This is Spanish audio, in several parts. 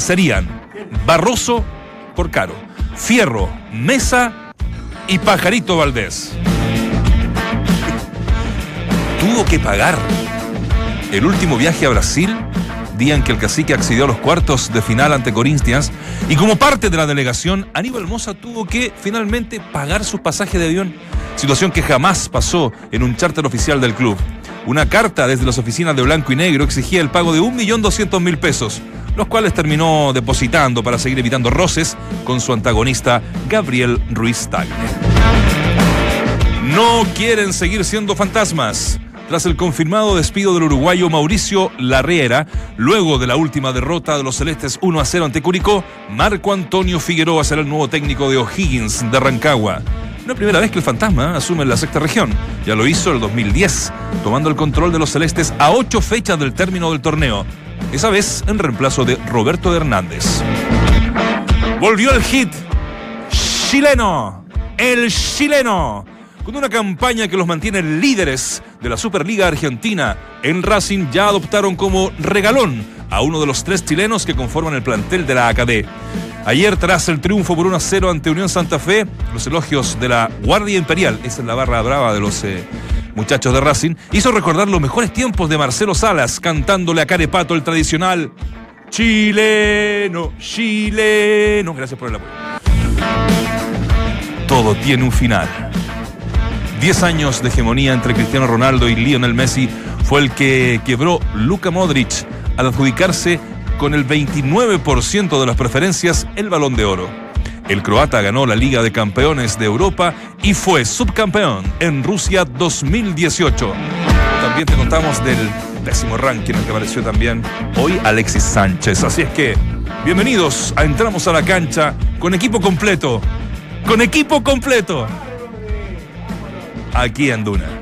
serían Barroso por Caro, Fierro, Mesa y Pajarito Valdés. Tuvo que pagar el último viaje a Brasil, día en que el cacique accedió a los cuartos de final ante Corinthians, y como parte de la delegación, Aníbal Mosa tuvo que finalmente pagar su pasaje de avión, situación que jamás pasó en un charter oficial del club. Una carta desde las oficinas de Blanco y Negro exigía el pago de 1.200.000 pesos, los cuales terminó depositando para seguir evitando roces con su antagonista Gabriel Ruiz Tagle. No quieren seguir siendo fantasmas. Tras el confirmado despido del uruguayo Mauricio Larriera, luego de la última derrota de los celestes 1 a 0 ante Curicó, Marco Antonio Figueroa será el nuevo técnico de O'Higgins de Rancagua. No es primera vez que el fantasma asume la sexta región. Ya lo hizo el 2010, tomando el control de los celestes a ocho fechas del término del torneo. Esa vez en reemplazo de Roberto Hernández. Volvió el hit chileno. El chileno. Con una campaña que los mantiene líderes de la Superliga Argentina, en Racing ya adoptaron como regalón a uno de los tres chilenos que conforman el plantel de la AKD. Ayer, tras el triunfo por 1 a 0 ante Unión Santa Fe, los elogios de la Guardia Imperial, esa es la barra brava de los eh, muchachos de Racing, hizo recordar los mejores tiempos de Marcelo Salas cantándole a Carepato el tradicional chileno, chileno. Gracias por el apoyo. Todo tiene un final. Diez años de hegemonía entre Cristiano Ronaldo y Lionel Messi fue el que quebró Luka Modric al adjudicarse con el 29% de las preferencias el balón de oro. El croata ganó la Liga de Campeones de Europa y fue subcampeón en Rusia 2018. También te contamos del décimo ranking en el que apareció también hoy Alexis Sánchez. Así es que, bienvenidos a Entramos a la cancha con equipo completo. Con equipo completo. Aquí en Duna.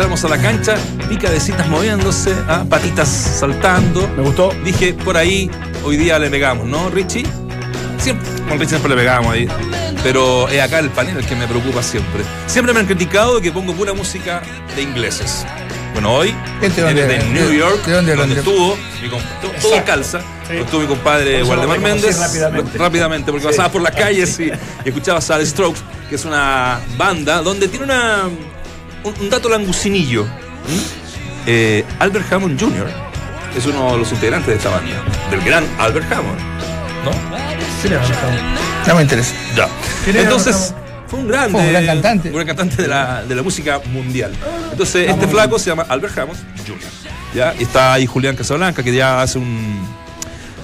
Entramos a la cancha. Picadecitas moviéndose, ¿ah? patitas saltando. Me gustó. Dije, por ahí, hoy día le pegamos, ¿no, Richie? Siempre, con Richie siempre le pegamos ahí. Pero es acá el panel el que me preocupa siempre. Siempre me han criticado que pongo pura música de ingleses. Bueno, hoy, Este eres de New de- York, de donde estuvo, mi todo- Exacto. calza. Sí. Estuvo mi compadre Waldemar Méndez. rápidamente. rápidamente, porque Sí. pasaba por las calles y, y escuchabas a The Strokes, que es una banda donde tiene una, un, un dato langucinillo. Eh, Albert Hammond Jr. es uno de los integrantes de esta banda, del gran Albert Hammond. ¿No? Sí, le No me interesa. Ya. ¿Quién era Entonces, fue un grande. Fue un gran cantante. Un gran cantante de la, de la música mundial. Entonces, este flaco se llama Albert Hammond Jr. ¿ya? Y está ahí Julián Casablanca, que ya hace un.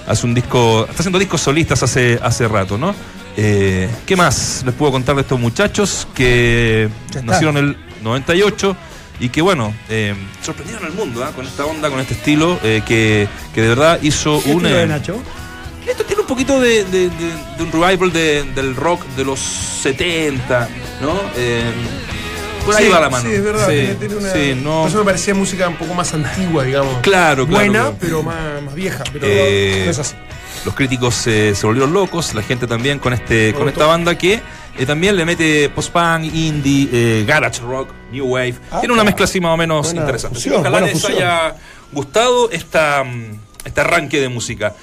Hace un disco. Está haciendo discos solistas hace, hace rato, ¿no? Eh, ¿Qué más les puedo contar de estos muchachos que nacieron el 98 y que, bueno, eh, sorprendieron al mundo ¿ah? con esta onda, con este estilo, eh, que, que de verdad hizo ¿Qué un. estilo eh, de Nacho? Esto tiene un poquito de, de- de- de un revival de- del rock de los 70, ¿no? Por ahí Sí, va la mano. Sí, es verdad. Sí, tiene- tiene una- sí, no- Por eso me parecía música un poco más antigua, digamos. Claro, claro, Buena, claro. pero más, más vieja. Pero no es así. Los críticos se volvieron locos, la gente también con este con esta banda que eh, también le mete post-punk, indie, eh, garage rock, new wave. Ah, Tiene una mezcla así más o menos Buena interesante. Fusión, ojalá buena les fusión. haya gustado esta, mm, este arranque de música.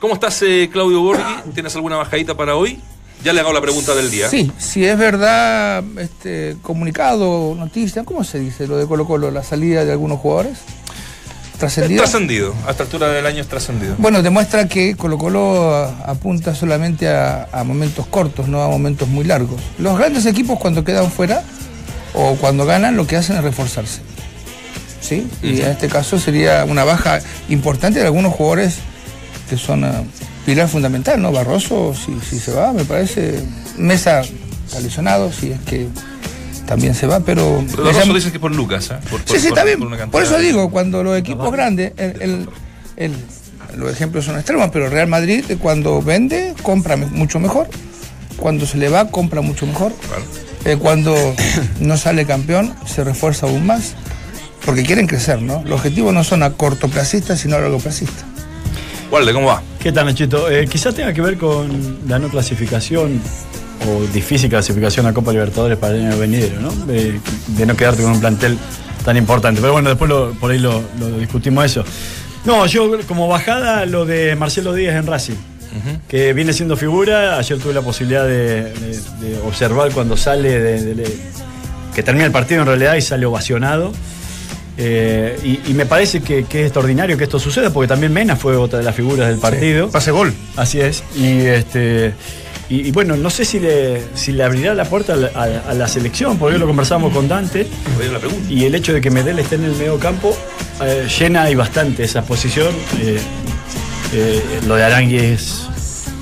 ¿Cómo estás, eh, Claudio Borghi? ¿Tienes alguna bajadita para hoy? Ya le hago la pregunta del día. Sí, si es verdad, este comunicado, noticia, ¿cómo se dice lo de Colo Colo? La salida de algunos jugadores. ¿Trascendido? trascendido. A esta altura del año es trascendido. Bueno, demuestra que Colo Colo apunta solamente a, a momentos cortos, no a momentos muy largos. Los grandes equipos cuando quedan fuera o cuando ganan lo que hacen es reforzarse. ¿Sí? Y en este caso sería una baja importante de algunos jugadores que son eh, pilar fundamental, ¿no? Barroso, si, si se va, me parece. Mesa está lesionado, si es que también se va, pero. Pero me Rosso llama- dicen que por Lucas, ¿eh? Por, Sí, sí, está bien. Por eso digo, cuando los equipos grandes, el, el- el- los ejemplos son extremos, pero Real Madrid eh, cuando vende, compra mucho mejor. Cuando se le va, compra mucho mejor. Claro. Eh, cuando no sale campeón, se refuerza aún más. Porque quieren crecer, ¿no? Los objetivos no son a cortoplacistas, sino a largoplacistas. Walde, ¿cómo va? ¿Qué tal, Nachito? Eh, quizás tenga que ver con la no clasificación o difícil clasificación a Copa Libertadores para el año venidero, ¿no? De, de no quedarte con un plantel tan importante. Pero bueno, después lo- por ahí lo, lo discutimos eso. No, yo como bajada lo de Marcelo Díaz en Racing, que viene siendo figura. Ayer tuve la posibilidad de, de- de observar cuando sale, de- que termina el partido en realidad y sale ovacionado. Eh, y, y me parece que, que es extraordinario que esto suceda, porque también Mena fue otra de las figuras del partido. Pase gol. Así es. Y este. Y, y bueno, no sé si le, si le abrirá la puerta a la, a- a la selección, porque hoy lo conversamos con Dante. Y el hecho de que Medel esté en el medio campo eh, llena y bastante esa posición. Eh, eh, lo de Arangui es,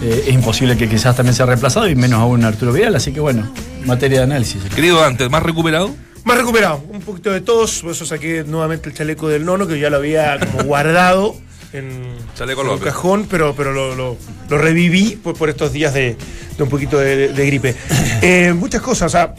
eh, es imposible que quizás también sea reemplazado, y menos aún Arturo Vidal. Así que bueno, materia de análisis. Querido Dante, ¿más recuperado? Más recuperado, un poquito de todos, por eso saqué nuevamente el chaleco del nono, que ya lo había como guardado en, Chaleco en un cajón, pero, pero lo, lo- lo reviví por, por estos días de, de un poquito de, de gripe. Eh, muchas cosas, o sea,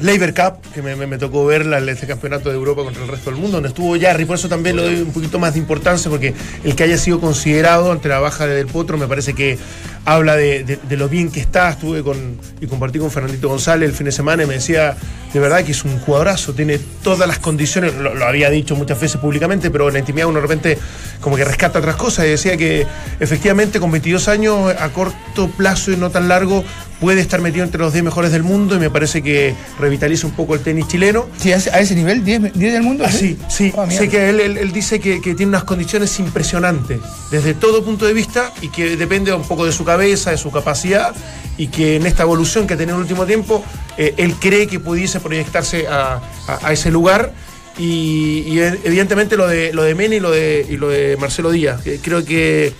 Labor Cup, que me, tocó verla en este campeonato de Europa contra el resto del mundo, donde estuvo Jarry, por eso también le doy un poquito más de importancia, porque el que haya sido considerado ante la baja de Del Potro me parece que habla de lo bien que está. Estuve con y compartí con Fernandito González el fin de semana y me decía de verdad que es un jugadorazo, tiene todas las condiciones, lo, lo había dicho muchas veces públicamente, pero en la intimidad uno de repente como que rescata otras cosas. Y decía que efectivamente con 22 años a corto plazo y no tan largo puede estar metido entre los 10 mejores del mundo y me parece que revitaliza un poco el tenis chileno. Sí, a ese, nivel, 10 10 del mundo. Ah, sí, sí. Sé que él, él- él dice que, que tiene unas condiciones impresionantes desde todo punto de vista y que depende un poco de su cabeza, de su capacidad y que en esta evolución que ha tenido en el último tiempo, eh, él cree que pudiese proyectarse a, a- a ese lugar. Y, y eh, evidentemente lo de, lo de Mena y lo de, y lo de Marcelo Díaz. Creo que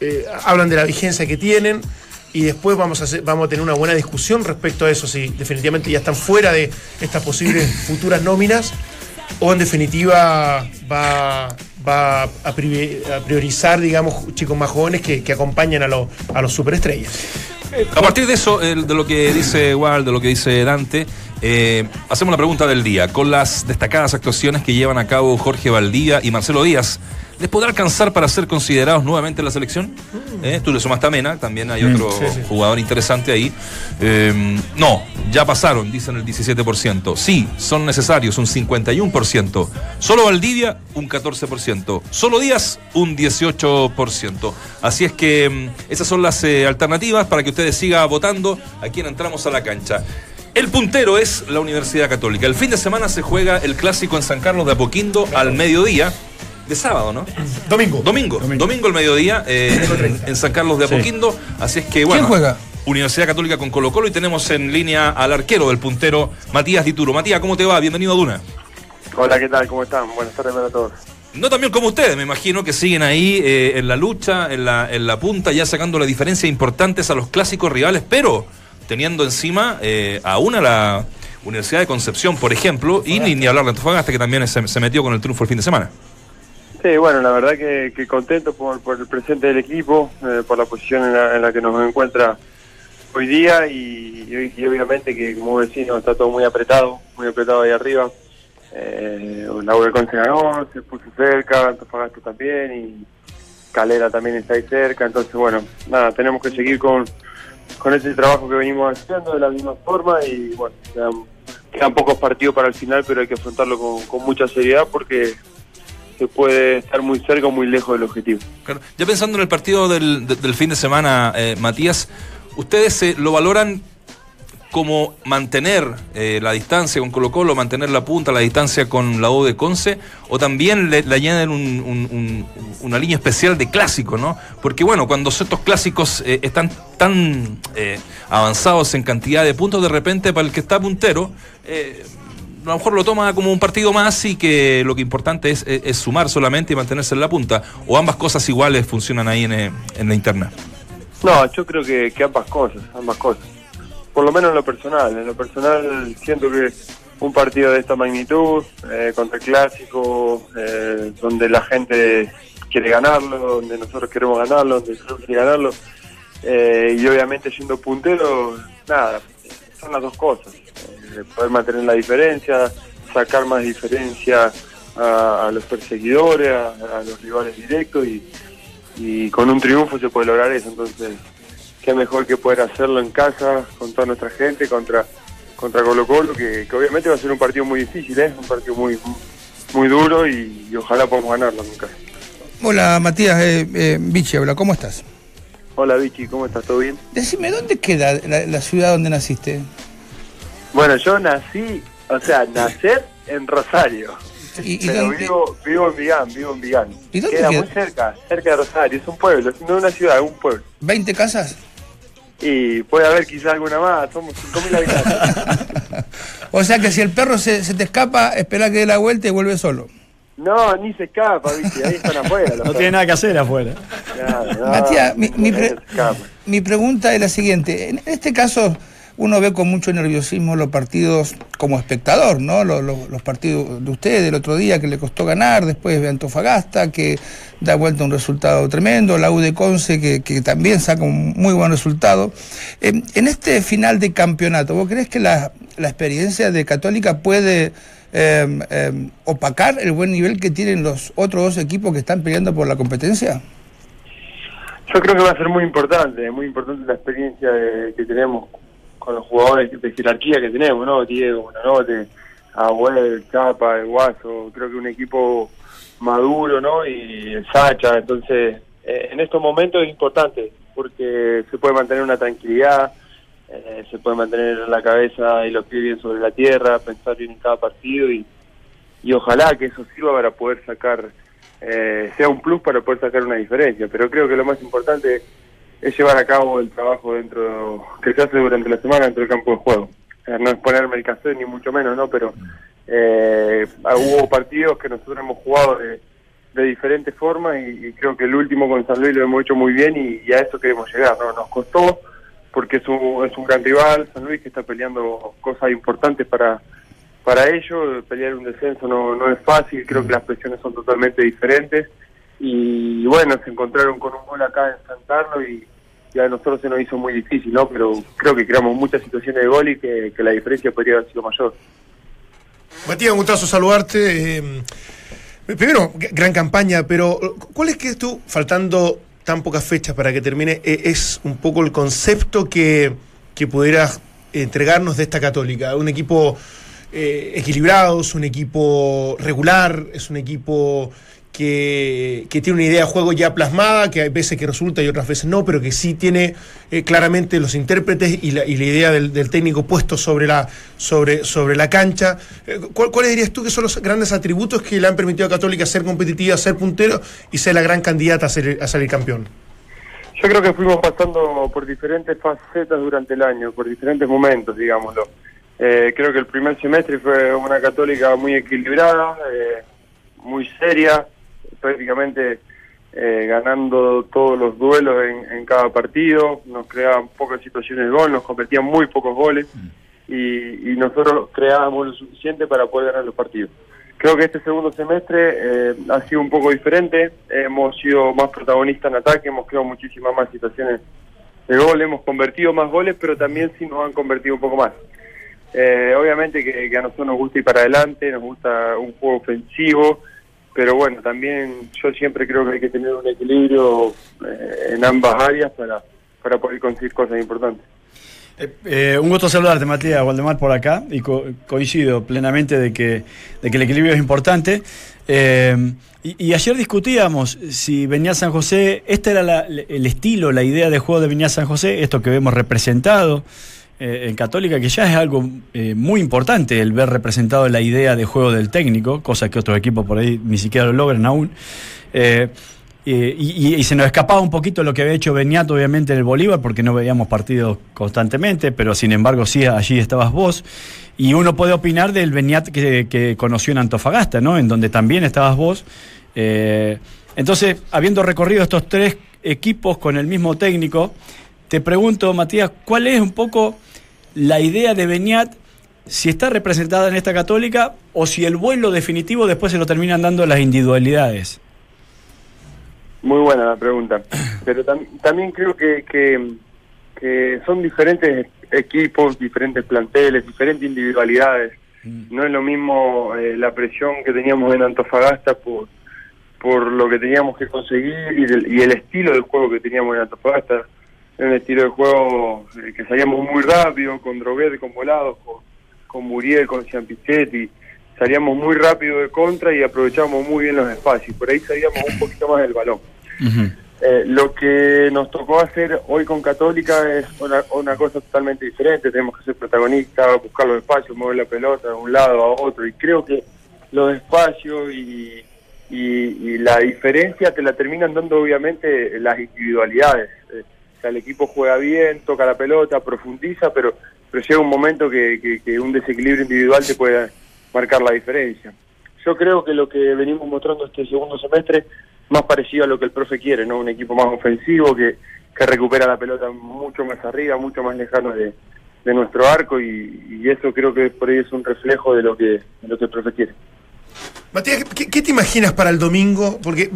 eh, hablan de la vigencia que tienen y después vamos a, hacer- vamos a tener una buena discusión respecto a eso, si definitivamente ya están fuera de estas posibles futuras nóminas o en definitiva va, va a, privi- a priorizar, digamos, chicos más jóvenes que, que acompañan a, los a los superestrellas. A partir de eso, de lo que dice Wal, de lo que dice Dante, eh, hacemos la pregunta del día. Con las destacadas actuaciones que llevan a cabo Jorge Valdía y Marcelo Díaz, ¿les podrá alcanzar para ser considerados nuevamente en la selección? Eh, Tú le sumaste a Mena, también hay otro sí, sí. jugador interesante ahí. Eh, no, ya pasaron, dicen el 17%. Sí, son necesarios, un 51%. Solo Valdivia, un 14%. Solo Díaz, un 18%. Así es que mm, esas son las eh, alternativas para que ustedes sigan votando a quien entramos a la cancha. El puntero es la Universidad Católica. El fin de semana se juega el clásico en San Carlos de Apoquindo al mediodía. De sábado, ¿no? Domingo. Domingo, domingo, al mediodía eh, en, en San Carlos de Sí. Apoquindo. Así es que, bueno. juega? Universidad Católica con Colo Colo y tenemos en línea al arquero del puntero, Matías Dituro. Matías, ¿cómo te va? Bienvenido a Duna. Hola, ¿qué tal? ¿Cómo están? Buenas tardes para todos. No también como ustedes, me imagino que siguen ahí eh, en la lucha, en la, en la punta, ya sacando la diferencia importantes a los clásicos rivales, pero teniendo encima eh, aún a la Universidad de Concepción, por ejemplo, y ni, hablar de Antofagasta, que también se, metió con el triunfo el fin de semana. Sí, bueno, la verdad que, que contento por, por el presente del equipo, eh, por la posición en la, en la que nos encuentra hoy día y, obviamente que como vecino está todo muy apretado, muy apretado ahí arriba. Eh, la UDECON se ganó, se puso cerca, Antofagasta también y Calera también está ahí cerca, entonces bueno, nada, tenemos que seguir con, con ese trabajo que venimos haciendo de la misma forma y bueno, quedan, pocos partidos para el final, pero hay que afrontarlo con, con mucha seriedad porque se puede estar muy cerca o muy lejos del objetivo. Ya pensando en el partido del, de- del fin de semana, eh, Matías, ¿ustedes eh, lo valoran como mantener eh, la distancia con Colo Colo, mantener la punta, la distancia con la U de Conce, o también le, añaden un- un- un- una línea especial de clásico, ¿no? Porque bueno, cuando estos clásicos eh, están tan eh, avanzados en cantidad de puntos, de repente para el que está puntero, eh, a lo mejor lo toma como un partido más y que lo que importante es, es- es sumar solamente y mantenerse en la punta. O ambas cosas iguales funcionan ahí en, eh, en la interna. No, yo creo que, que ambas cosas, ambas cosas. Por lo menos en lo personal. En lo personal siento que un partido de esta magnitud, eh, contra el clásico, eh, donde la gente quiere ganarlo, donde nosotros queremos ganarlo, donde nosotros quiere ganarlo, eh, y obviamente siendo puntero, nada, son las dos cosas. Eh, poder mantener la diferencia, sacar más diferencia a, los perseguidores, a, los rivales directos y con un triunfo se puede lograr eso. Entonces, qué mejor que poder hacerlo en casa con toda nuestra gente contra contra Colo Colo, que, que obviamente va a ser un partido muy difícil, ¿eh? un partido muy muy duro y, y ojalá podamos ganarlo nunca. Hola Matías, eh, eh, Vichy, habla, ¿cómo estás? Hola Vichy, ¿cómo estás? ¿Todo bien? Decime, ¿dónde queda la, la ciudad donde naciste? Bueno, yo nací, o sea, nacer en Rosario, ¿Y, y pero dónde- vivo, vivo en Vigán, vivo en Vigán. ¿Y dónde Queda queda? muy cerca, cerca de Rosario, es un pueblo, no una ciudad, es un pueblo. ¿20 casas? Y puede haber quizá alguna más, somos 5.000 habitantes. O sea que si el perro se, se te escapa, espera que dé la vuelta y vuelve solo. No, ni se escapa, ¿viste? Ahí están afuera. No tiene nada que hacer afuera. Claro, no, Matías, mi, mi pre- mi pregunta es la siguiente. En este caso, uno ve con mucho nerviosismo los partidos como espectador, ¿no? Los, partidos de ustedes el otro día que le costó ganar, después de Antofagasta, que da vuelta un resultado tremendo, la U de Conce, que, también saca un muy buen resultado. En este final de campeonato, ¿vos crees que la, experiencia de Católica puede eh, eh, opacar el buen nivel que tienen los otros dos equipos que están peleando por la competencia? Yo creo que va a ser muy importante, muy importante la experiencia que tenemos con los jugadores de jerarquía que tenemos, ¿no? Diego, Buenanote, Agüel, Capa, el Guaso, creo que un equipo maduro, ¿no? Y el Sacha, entonces eh, en estos momentos es importante porque se puede mantener una tranquilidad, eh, se puede mantener la cabeza y los pies bien sobre la tierra, pensar bien en cada partido y, y ojalá que eso sirva para poder sacar, eh, sea un plus para poder sacar una diferencia. Pero creo que lo más importante es llevar a cabo el trabajo dentro que se hace durante la semana dentro del campo de juego. No es ponerme el cassette ni mucho menos, ¿no? Pero eh, hubo partidos que nosotros hemos jugado de, de diferentes formas y, creo que el último con San Luis lo hemos hecho muy bien y, y a eso queremos llegar, ¿no? Nos costó porque es un, es un gran rival, San Luis que está peleando cosas importantes para para ellos, pelear un descenso no, no es fácil, creo que las presiones son totalmente diferentes y bueno, se encontraron con un gol acá en San y, y a nosotros se nos hizo muy difícil, ¿no? Pero creo que creamos muchas situaciones de gol y que, la diferencia podría haber sido mayor. Matías, un gustazo saludarte. eh, primero, gran campaña, pero ¿cuál es que tú, faltando tan pocas fechas para que termine, eh, es un poco el concepto que, que pudieras entregarnos de esta católica? Un equipo eh, equilibrado, es un equipo regular, es un equipo que, tiene una idea de juego ya plasmada, que hay veces que resulta y otras veces no, pero que sí tiene eh, claramente los intérpretes y la, y la idea del, técnico puesto sobre la, sobre, sobre la cancha. Eh, ¿cuál- ¿Cuáles dirías tú que son los grandes atributos que le han permitido a Católica ser competitiva, ser puntero y ser la gran candidata a, ser- a salir campeón? Yo creo que fuimos pasando por diferentes facetas durante el año, por diferentes momentos, digámoslo. Eh, creo que el primer semestre fue una católica muy equilibrada, muy seria, prácticamente eh, ganando todos los duelos en, en cada partido, nos creaban pocas situaciones de gol, nos convertían muy pocos goles y, y nosotros creábamos lo suficiente para poder ganar los partidos. creo que este segundo semestre eh, ha sido un poco diferente. Hemos sido más protagonistas en ataque, hemos creado muchísimas más situaciones de gol, hemos convertido más goles, pero también sí nos han convertido un poco más. Eh, obviamente que, que a nosotros nos gusta ir para adelante, nos gusta un juego ofensivo, pero bueno, también yo siempre creo que hay que tener un equilibrio eh, en ambas áreas para, para poder conseguir cosas importantes. Eh, eh, un gusto saludarte, Matías Waldemar, por acá, y co- coincido plenamente de que, de que el equilibrio es importante. Eh, y, y ayer discutíamos si venía San José, este era la- el estilo, la idea de juego de venía San José, esto que vemos representado eh, en Católica, que ya es algo eh, muy importante el ver representado la idea de juego del técnico, cosa que otros equipos por ahí ni siquiera lo logran aún. Eh, y, se nos escapaba un poquito lo que había hecho Beniato, obviamente, en el Bolívar, porque no veíamos partidos constantemente, pero sin embargo, sí, allí estabas vos. Y uno puede opinar del Beniat que, que conoció en Antofagasta, ¿no? En donde también estabas vos. Entonces, habiendo recorrido estos tres equipos con el mismo técnico, te pregunto, Matías, ¿cuál es un poco la idea de Beniat? Si está representada en esta católica o si el vuelo definitivo después se lo terminan dando las individualidades. Muy buena la pregunta. Pero tam- también creo que, que, que son diferentes equipos, diferentes planteles, diferentes individualidades. No es lo mismo eh, la presión que teníamos en Antofagasta por, por lo que teníamos que conseguir y, del- y el estilo del juego que teníamos en Antofagasta. Era un estilo de juego eh, que salíamos muy rápido, con Droguet, con Volados, con, con Muriel, con Ciampichetti. Salíamos muy rápido de contra y aprovechábamos muy bien los espacios. Por ahí salíamos un poquito más del balón. Eh, lo que nos tocó hacer hoy con Católica es una, una cosa totalmente diferente. Tenemos que ser protagonistas, buscar los espacios, mover la pelota de un lado a otro. Y creo que los espacios y, y, y la diferencia te la terminan dando obviamente las individualidades. Eh, o sea, el equipo juega bien, toca la pelota, profundiza, pero, pero llega un momento que, que- un desequilibrio individual te puede marcar la diferencia. Yo creo que lo que venimos mostrando este segundo semestre más parecido a lo que el profe quiere, ¿no? Un equipo más ofensivo que, que recupera la pelota mucho más arriba, mucho más lejano de, de nuestro arco y, y eso creo que por ahí es un reflejo de lo que, de lo que el profe quiere. Matías, ¿qué, qué te imaginas para el domingo? Porque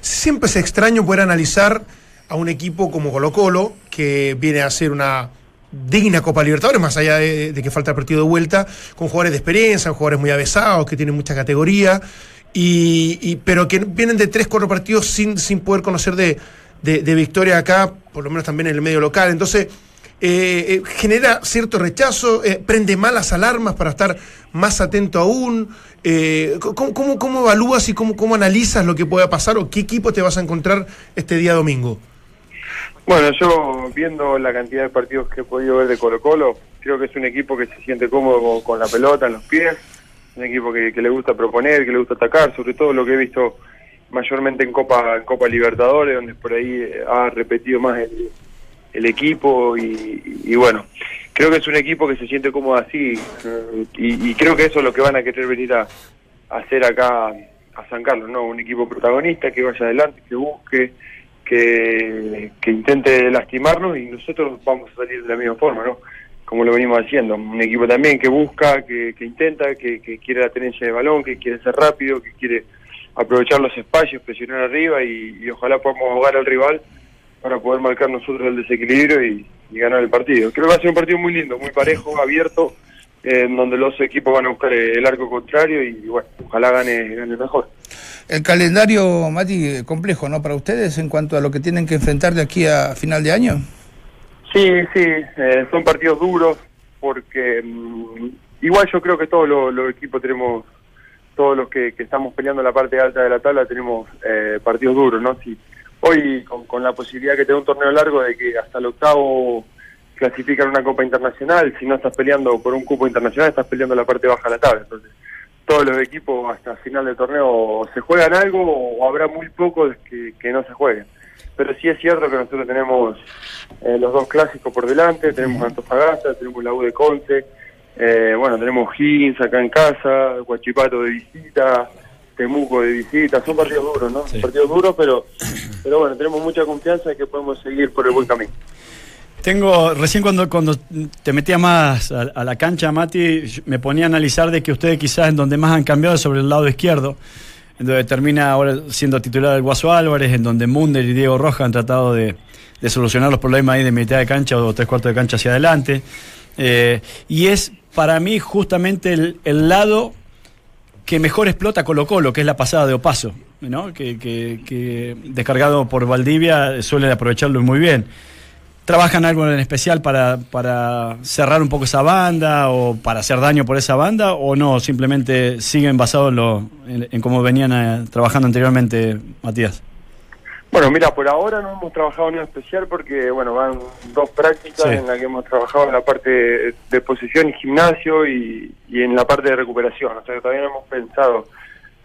siempre es extraño poder analizar a un equipo como Colo Colo, que viene a ser una digna Copa Libertadores, más allá de, que falta el partido de vuelta, con jugadores de experiencia, jugadores muy avesados, que tienen mucha categoría, y, y- pero que vienen de tres, cuatro partidos sin, sin poder conocer de, de, de victoria acá, por lo menos también en el medio local. Entonces, eh, eh, genera cierto rechazo, eh, prende malas alarmas para estar más atento aún. Eh, ¿cómo, cómo, cómo evalúas y cómo, cómo analizas lo que pueda pasar o qué equipo te vas a encontrar este día domingo? Bueno, yo viendo la cantidad de partidos que he podido ver de Colo Colo, creo que es un equipo que se siente cómodo con, la pelota en los pies, un equipo que, que le gusta proponer, que le gusta atacar, sobre todo lo que he visto mayormente en Copa en Copa Libertadores, donde por ahí eh, ha repetido más el, equipo y, y bueno, creo que es un equipo que se siente cómodo así eh, y, y creo que eso es lo que van a querer venir a, a hacer acá a San Carlos, ¿no? Un equipo protagonista que vaya adelante, que busque, que, que intente lastimarnos y nosotros vamos a salir de la misma forma, ¿no? Como lo venimos haciendo. Un equipo también que busca, que, que intenta, que, que quiere la tenencia de balón, que quiere ser rápido, que quiere aprovechar los espacios, presionar arriba y, ojalá podamos ahogar al rival para poder marcar nosotros el desequilibrio y, ganar el partido. Creo que va a ser un partido muy lindo, muy parejo, abierto, en donde los equipos van a buscar el arco contrario y bueno, ojalá gane, gane mejor. El calendario, Mati, complejo, ¿no? Para ustedes en cuanto a lo que tienen que enfrentar de aquí a final de año. Sí, sí, eh, son partidos duros porque mm, igual yo creo que todos los, los equipos tenemos, todos los que, que estamos peleando la parte alta de la tabla tenemos eh, partidos duros, ¿no? Si hoy con, con la posibilidad que tenga un torneo largo de que hasta el octavo clasifican una copa internacional, si no estás peleando por un cupo internacional estás peleando la parte baja de la tabla, entonces todos los equipos hasta final del torneo se juegan algo o habrá muy pocos que, que no se jueguen. Pero sí es cierto que nosotros tenemos eh, los dos clásicos por delante, tenemos Antofagasta, tenemos la U de Conce, eh, bueno, tenemos Higgins acá en casa, Guachipato de visita, Temuco de visita, son partidos duros, ¿no? Sí. Partidos duros, pero, pero bueno, tenemos mucha confianza de que podemos seguir por el buen camino. Tengo, recién cuando, cuando te metías más a, la cancha, Mati, me ponía a analizar de que ustedes quizás en donde más han cambiado es sobre el lado izquierdo, en donde termina ahora siendo titular el Guaso Álvarez, en donde Munder y Diego Roja han tratado de, solucionar los problemas ahí de mitad de cancha o tres cuartos de cancha hacia adelante. Eh, y es para mí justamente el, lado que mejor explota Colo Colo, que es la pasada de Opaso, ¿no? que, que- que descargado por Valdivia suele aprovecharlo muy bien. ¿Trabajan algo en especial para, para cerrar un poco esa banda o para hacer daño por esa banda o no? Simplemente siguen basados en, lo, en, en cómo venían eh, trabajando anteriormente, Matías. Bueno, mira, por ahora no hemos trabajado en especial porque, bueno, van dos prácticas Sí. en las que hemos trabajado en la parte de posición y gimnasio y, y en la parte de recuperación. O sea, que todavía no hemos pensado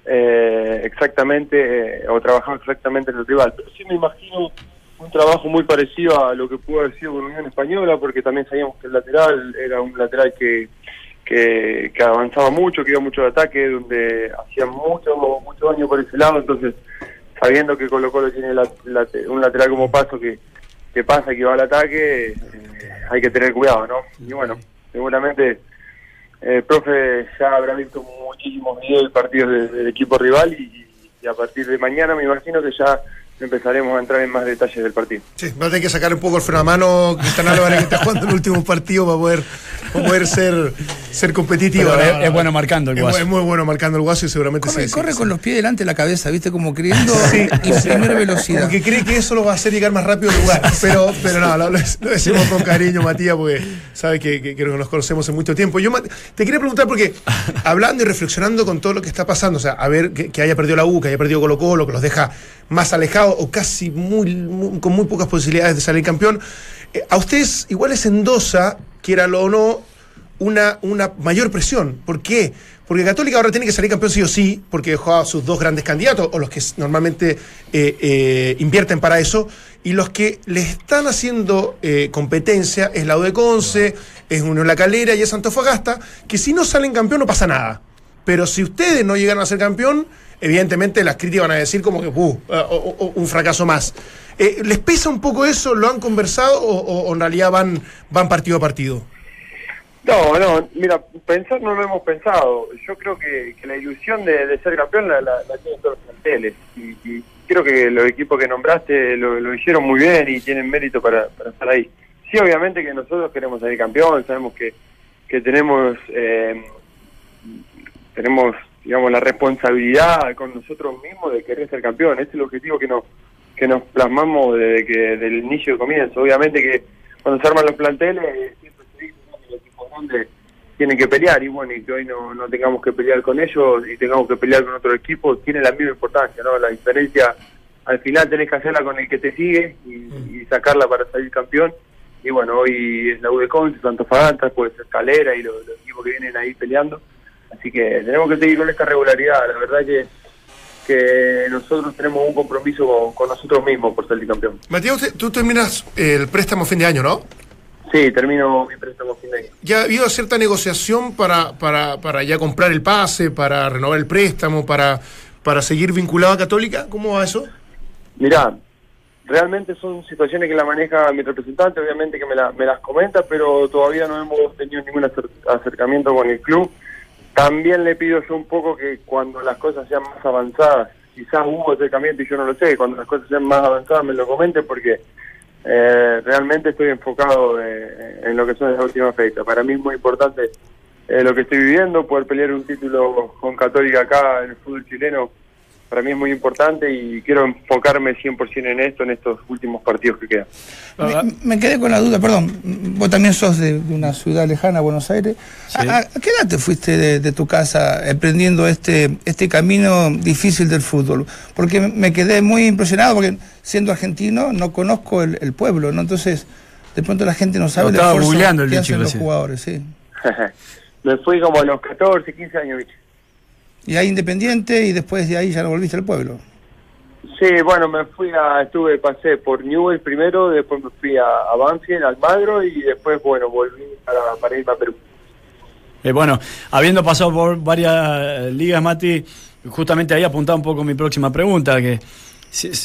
eh, exactamente eh, o trabajado exactamente en el rival. Pero sí me imagino un trabajo muy parecido a lo que pudo haber sido con Unión Española porque también sabíamos que el lateral era un lateral que, que, avanzaba mucho, que iba mucho de ataque, donde hacía mucho, mucho daño por ese lado. Entonces, sabiendo que Colo Colo tiene la- un lateral como paso que, que pasa, que va al ataque, eh, hay que tener cuidado, ¿no? Y bueno, seguramente eh, el profe ya habrá visto muchísimos videos y partidos de- del equipo rival y a partir de mañana me imagino que ya empezaremos a entrar en más detalles del partido. Sí, va a tener que sacar un poco el freno a mano Cristian Álvarez que está jugando el último partido para poder, para poder ser, ser competitivo. Pero ¿no? es- es bueno marcando el Guaso. Es muy bueno marcando el guaso y seguramente Corre, sí, corre sí. con los pies delante de la cabeza, ¿viste? Como queriendo Sí. imprimir velocidad. Porque cree que eso lo va a hacer llegar más rápido al lugar. Pero, pero no, lo, decimos con cariño, Matías, porque sabe que, que- que nos conocemos en mucho tiempo. Yo te quería preguntar, porque hablando y reflexionando con todo lo que está pasando, o sea, a ver que, que haya perdido la U, que haya perdido Colo Colo, que los deja más alejados o casi muy, con muy pocas posibilidades de salir campeón, eh, a ustedes igual les endosa, quiéralo o no, una, una mayor presión. ¿Por qué? Porque Católica ahora tiene que salir campeón sí o sí, porque dejó a sus dos grandes candidatos, o los que normalmente eh, eh, invierten para eso, y los que le están haciendo competencia es la U de Conce, es Unión La Calera y es Antofagasta, que si no salen campeón no pasa nada. Pero si ustedes no llegan a ser campeón, evidentemente las críticas van a decir como que "Uh, o- o- o un fracaso más. Eh, ¿Les pesa un poco eso? ¿Lo han conversado o, en realidad van, partido a partido? No, no, mira, pensar no lo hemos pensado. Yo creo que, la ilusión de, ser campeón la, tienen todos los planteles. Y, y creo que los equipos que nombraste lo, lo hicieron muy bien y tienen mérito para, para estar ahí. Sí, obviamente que nosotros queremos salir campeón, sabemos que, que tenemos, eh, tenemos, digamos, la responsabilidad con nosotros mismos de querer ser campeón. Ese es el objetivo que nos, que nos plasmamos desde que del inicio de comienzo. Obviamente que cuando se arman los planteles eh, siempre se dice que los equipos grandes tienen que pelear y bueno, y que hoy no, no tengamos que pelear con ellos y tengamos que pelear con otro equipo, tiene la misma importancia, ¿no? La diferencia, al final tenés que hacerla con el que te sigue y, sacarla para salir campeón. Y bueno, hoy es la U de Conce, Antofagasta, puede ser Calera y los equipos que vienen ahí peleando. Así que tenemos que seguir con esta regularidad. La verdad que, que nosotros tenemos un compromiso con, con nosotros mismos por salir campeón. Matías, usted- tú terminas el préstamo a fin de año, ¿no? Sí, termino mi préstamo fin de año. ¿Ya ha habido cierta negociación para, para, para ya comprar el pase, para renovar el préstamo, para, para seguir vinculado a Católica? ¿Cómo va eso? Mirá, realmente son situaciones que la maneja mi representante, obviamente que me, la- me las comenta, pero todavía no hemos tenido ningún acer- acercamiento con el club. También le pido yo un poco que cuando las cosas sean más avanzadas, quizás hubo acercamiento y yo no lo sé, cuando las cosas sean más avanzadas me lo comenten porque eh, realmente estoy enfocado eh, en lo que son las últimas fechas. Para mí es muy importante eh, lo que estoy viviendo, poder pelear un título con Católica acá en el fútbol chileno para mí es muy importante y quiero enfocarme 100% en esto en estos últimos partidos que quedan. Me, me quedé con la duda, perdón. Vos también sos de, de una ciudad lejana, Buenos Aires. ¿A, a- a qué edad te fuiste de, de tu casa emprendiendo este, este camino difícil del fútbol? Porque me quedé muy impresionado, porque siendo argentino no conozco el, el pueblo, ¿no? Entonces, de pronto la gente no sabe Lo el estaba esfuerzo el hacen los jugadores, sí. Me fui como a los 14, 15 años, bicho. Y ahí Independiente y después de ahí ya no volviste al pueblo. Sí, bueno, me fui a, estuve, pasé por Newell primero, después me fui a, a Banfield, al Magro y después, bueno, volví para, para irme a Perú. Eh, bueno, habiendo pasado por varias eh, ligas, Mati, justamente ahí apuntaba un poco mi próxima pregunta, que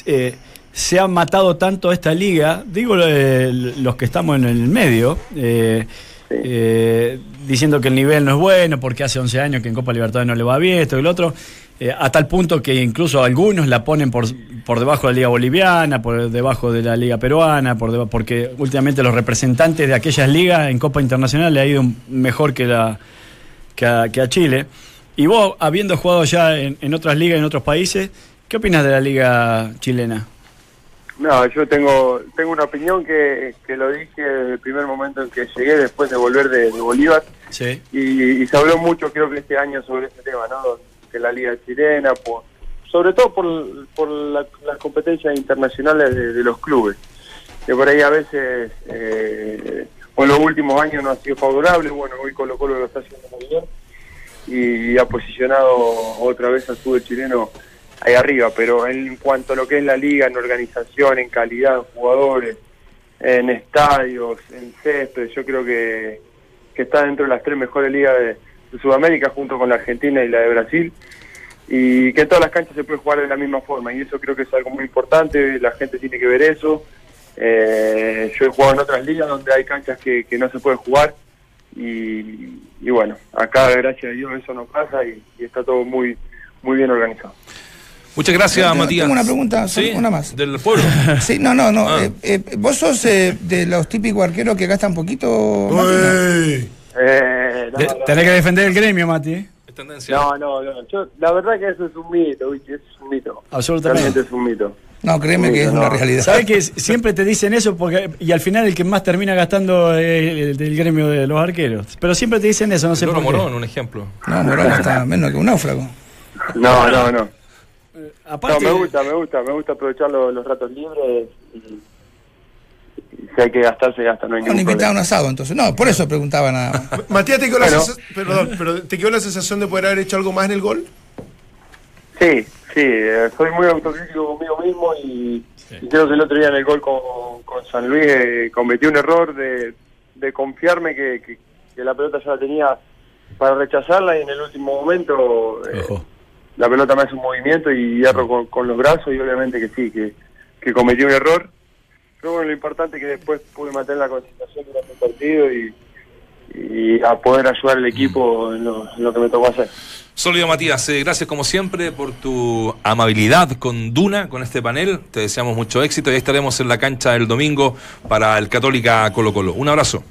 eh, se ha matado tanto esta liga, digo eh, los que estamos en el medio, eh, eh, diciendo que el nivel no es bueno porque hace 11 años que en Copa Libertadores no le va bien, esto y lo otro, eh, a tal punto que incluso algunos la ponen por, por debajo de la liga boliviana, por debajo de la liga peruana, por deba- porque últimamente los representantes de aquellas ligas en Copa Internacional le ha ido mejor que, la, a, que a Chile. Y vos, habiendo jugado ya en, en otras ligas, en otros países, ¿qué opinas de la liga chilena? No, yo tengo tengo una opinión que, que lo dije desde el primer momento en que llegué después de volver de, de Bolívar Sí. y, y se habló mucho creo que este año sobre este tema, ¿no? Que la liga chilena, por, sobre todo por, por la- las competencias internacionales de, de los clubes, que por ahí a veces eh, o en los últimos años no ha sido favorable, bueno, hoy Colo Colo lo está haciendo muy bien y ha posicionado otra vez al fútbol chileno ahí arriba, pero en cuanto a lo que es la liga, en organización, en calidad de jugadores, en estadios, en césped, yo creo que, que está dentro de las tres mejores ligas de, Sudamérica junto con la Argentina y la de Brasil y que en todas las canchas se puede jugar de la misma forma y eso creo que es algo muy importante, la gente tiene que ver eso. Eh, yo he jugado en otras ligas donde hay canchas que, que no se puede jugar y, y bueno, acá gracias a Dios eso no pasa y, y está todo muy muy bien organizado. Muchas gracias, Tengo- Matías. tengo una pregunta, Sí, una más. Del pueblo. Sí, no, no, no. Ah. eh, eh, vos sos eh, de los típicos arqueros que gastan poquito. Ey. Eh, no, De- no, tenés que defender el gremio, Mati. ¿eh? Es tendencia. no, no, no, yo, la verdad que eso es un mito, ¿viste? eso es un mito. Absolutamente. Realmente es un mito. No, créeme que es No. una realidad. ¿Sabes que siempre te dicen eso? porque Y al final el que más termina gastando es el del gremio de los arqueros. Pero siempre te dicen eso, no sé Loro por qué. Morón, un ejemplo. No, Morón está menos que un náufrago. No, no, no. No, me gusta, me gusta, me gusta aprovechar los, los ratos libres y, si hay que gastar, se gasta, no hay Un ningún invitado a un problema. asado, entonces. No, por eso preguntaba nada más. Matías, ¿te quedó, la Bueno. sensa- perdón, pero ¿te quedó la sensación de poder haber hecho algo más en el gol? Sí, sí, eh, soy muy autocrítico conmigo mismo y, y creo que el otro día en el gol con, con San Luis eh, cometí un error de, de confiarme que, que- que la pelota ya la tenía para rechazarla y en el último momento eh, Ojo. La pelota me hace un movimiento y hierro con, con los brazos y obviamente que sí, que, que cometí un error. Pero bueno, lo importante es que después pude mantener la concentración durante el partido y, y a poder ayudar al equipo en lo, en lo que me tocó hacer. Sólido Matías, eh, gracias como siempre por tu amabilidad con Duna, con este panel. Te deseamos mucho éxito y ahí estaremos en la cancha el domingo para el Católica Colo Colo. Un abrazo.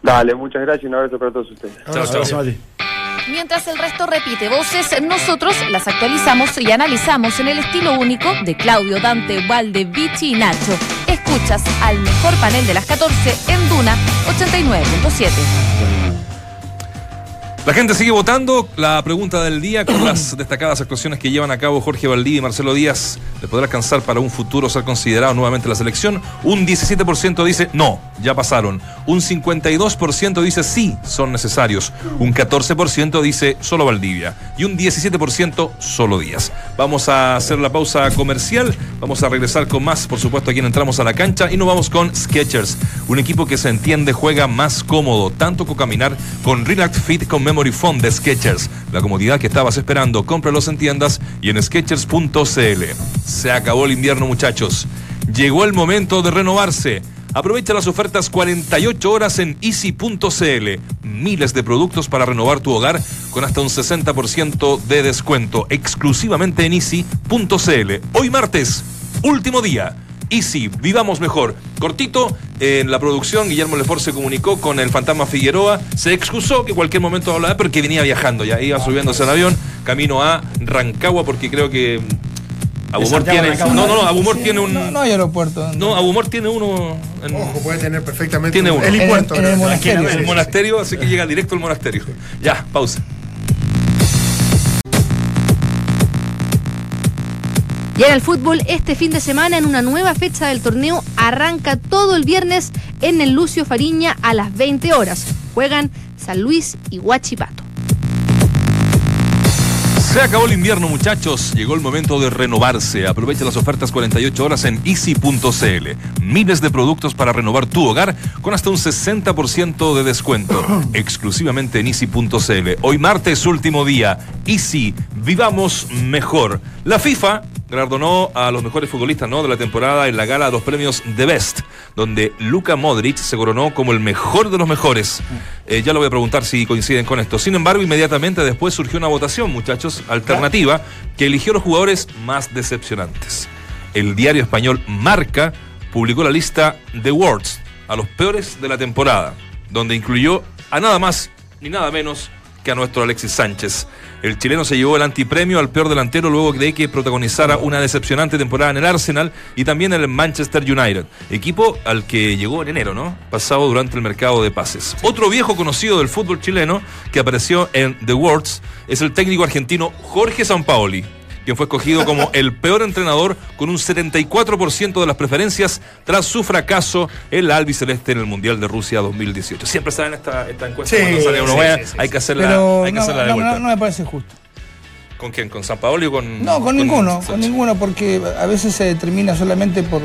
Dale, muchas gracias y un abrazo para todos ustedes. Chao, chao. Mientras el resto repite voces, nosotros las actualizamos y analizamos en el estilo único de Claudio, Dante, Valde, Vichy y Nacho. Escuchas al mejor panel de las 14 en Duna 89.7. La gente sigue votando. La pregunta del día con las destacadas actuaciones que llevan a cabo Jorge Valdivia y Marcelo Díaz, ¿le podrá alcanzar para un futuro ser considerado nuevamente la selección? Un 17% dice no, ya pasaron. Un 52% dice sí, son necesarios. Un 14% dice solo Valdivia. Y un 17% solo Díaz. Vamos a hacer la pausa comercial. Vamos a regresar con más, por supuesto, aquí en entramos a la cancha. Y nos vamos con Sketchers, un equipo que se entiende juega más cómodo, tanto con caminar con Relax Fit con Memory Foam de Sketchers. La comodidad que estabas esperando, cómpralos en tiendas y en Sketchers.cl. Se acabó el invierno, muchachos. Llegó el momento de renovarse. Aprovecha las ofertas 48 horas en easy.cl. Miles de productos para renovar tu hogar con hasta un 60% de descuento exclusivamente en easy.cl. Hoy martes, último día. Easy, vivamos mejor. Cortito, en la producción, Guillermo Lefort se comunicó con el fantasma Figueroa. Se excusó que cualquier momento hablaba, pero que venía viajando ya. Iba subiéndose al avión, camino a Rancagua, porque creo que. mm, Abumor tiene. No, no, no, Abumor Sí, tiene un. No, no hay aeropuerto. No, Abumor tiene uno. en- Ojo, puede tener perfectamente Tiene uno. En el- en el monasterio. en el monasterio, así que llega directo al monasterio. Ya, pausa. Y en el fútbol, este fin de semana, en una nueva fecha del torneo, arranca todo el viernes en el Lucio Fariña a las 20 horas. Juegan San Luis y Huachipato. Se acabó el invierno, muchachos. Llegó el momento de renovarse. Aprovecha las ofertas 48 horas en easy.cl. Miles de productos para renovar tu hogar con hasta un 60% de descuento. Exclusivamente en easy.cl. Hoy martes, último día. Easy, vivamos mejor. La FIFA galardonó a los mejores futbolistas ¿no? de la temporada en la gala de los premios The Best, donde Luka Modric se coronó como el mejor de los mejores. Eh, ya lo voy a preguntar si coinciden con esto. Sin embargo, inmediatamente después surgió una votación, muchachos, alternativa, que eligió los jugadores más decepcionantes. El diario español Marca publicó la lista The Worst, a los peores de la temporada, donde incluyó a nada más ni nada menos que a nuestro Alexis Sánchez. El chileno se llevó el antipremio al peor delantero luego de que protagonizara una decepcionante temporada en el Arsenal y también en el Manchester United, equipo al que llegó en enero, ¿no? Pasado durante el mercado de pases. Otro viejo conocido del fútbol chileno que apareció en The Words es el técnico argentino Jorge Sampaoli quien fue escogido como el peor entrenador con un 74% de las preferencias tras su fracaso en la albiceleste en el Mundial de Rusia 2018. Siempre saben esta, esta encuesta Sí, cuando sale uno, sí, hay que hacerla, hay que no, hacerla de no, vuelta. no, no me parece justo. ¿Con quién? ¿Con San Paolo o con.? No, con ninguno, con ninguno, porque a veces se determina solamente por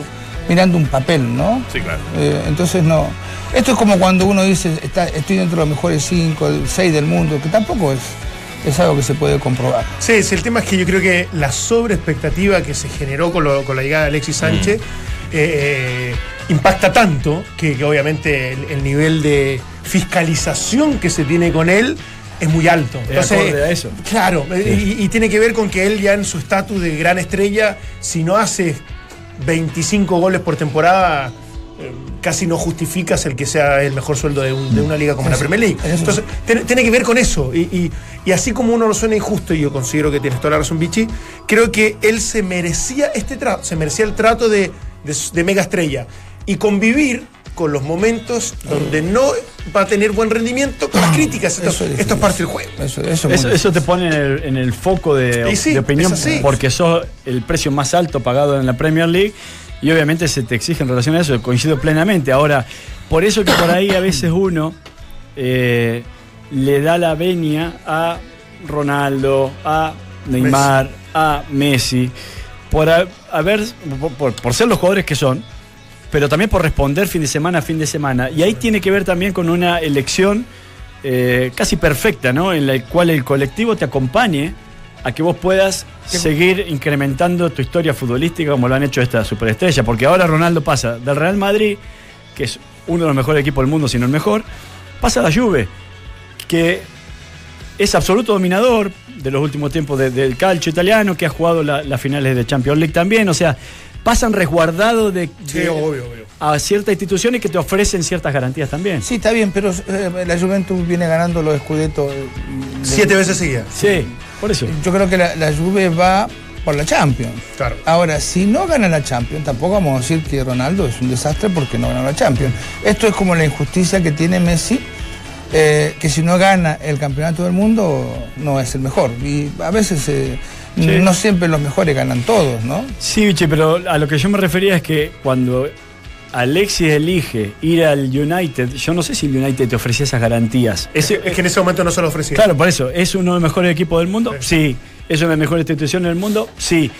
mirando un papel, ¿no? Sí, claro. Eh, entonces no. Esto es como cuando uno dice, está, estoy dentro de los mejores cinco, el seis del mundo, que tampoco es, es algo que se puede comprobar. Sí, sí, el tema es que yo creo que la sobreexpectativa que se generó con, lo- con la llegada de Alexis Sánchez eh, impacta tanto que, que obviamente el, el nivel de fiscalización que se tiene con él es muy alto. Es acorde a eso. Claro, y, y tiene que ver con que él ya en su estatus de gran estrella, si no hace 25 goles por temporada, eh, casi no justificas el que sea el mejor sueldo de, un- de una liga como la Premier League. Entonces, tiene, tiene que ver con eso. Y, y- y así como uno lo suena injusto, y yo considero que tienes toda la razón, Vichy, creo que él se merecía este trato, se merecía el trato de, de, de mega estrella. Y convivir con los momentos donde no va a tener buen rendimiento con las críticas. Esto, Eso es esto es difícil. parte del juego. Eso, eso, es Eso, muy eso te pone en el, en el foco de, sí, de opinión porque sos el precio más alto pagado en la Premier League y obviamente se te exige en relación a eso, coincido plenamente. Ahora, por eso que por ahí a veces uno eh, le da la venia a Ronaldo, a Neymar, a Messi, por haber, por- por- por ser los jugadores que son, pero también por responder fin de semana a fin de semana. Y ahí tiene que ver también con una elección eh, casi perfecta, ¿no? En la cual el colectivo te acompañe a que vos puedas seguir incrementando tu historia futbolística como lo han hecho esta superestrella. Porque ahora Ronaldo pasa del Real Madrid, que es uno de los mejores equipos del mundo, si no el mejor, pasa a la Juve, que es absoluto dominador de los últimos tiempos de- del calcio italiano, que ha jugado la- las finales de Champions League también. O sea, pasan resguardados de, Sí, de- obvio, obvio. A ciertas instituciones que te ofrecen ciertas garantías también. Sí, está bien, pero eh, la Juventus viene ganando los escudetos. eh, de- Siete veces seguidas. Sí, por eso. Yo creo que la, la Juve va por la Champions. Claro. Ahora, si no gana la Champions, tampoco vamos a decir que Ronaldo es un desastre porque no ganó la Champions. Esto es como la injusticia que tiene Messi, eh, que si no gana el campeonato del mundo no es el mejor. Y a veces eh, Sí. no siempre los mejores ganan todos, ¿no? Sí, Vichy, pero a lo que yo me refería es que cuando Alexis elige ir al United, yo no sé si el United te ofrecía esas garantías. Es que en ese momento no se lo ofrecía. Claro, por eso, ¿es uno de los mejores equipos del mundo? Sí. ¿Es una de las mejores instituciones del mundo? Sí.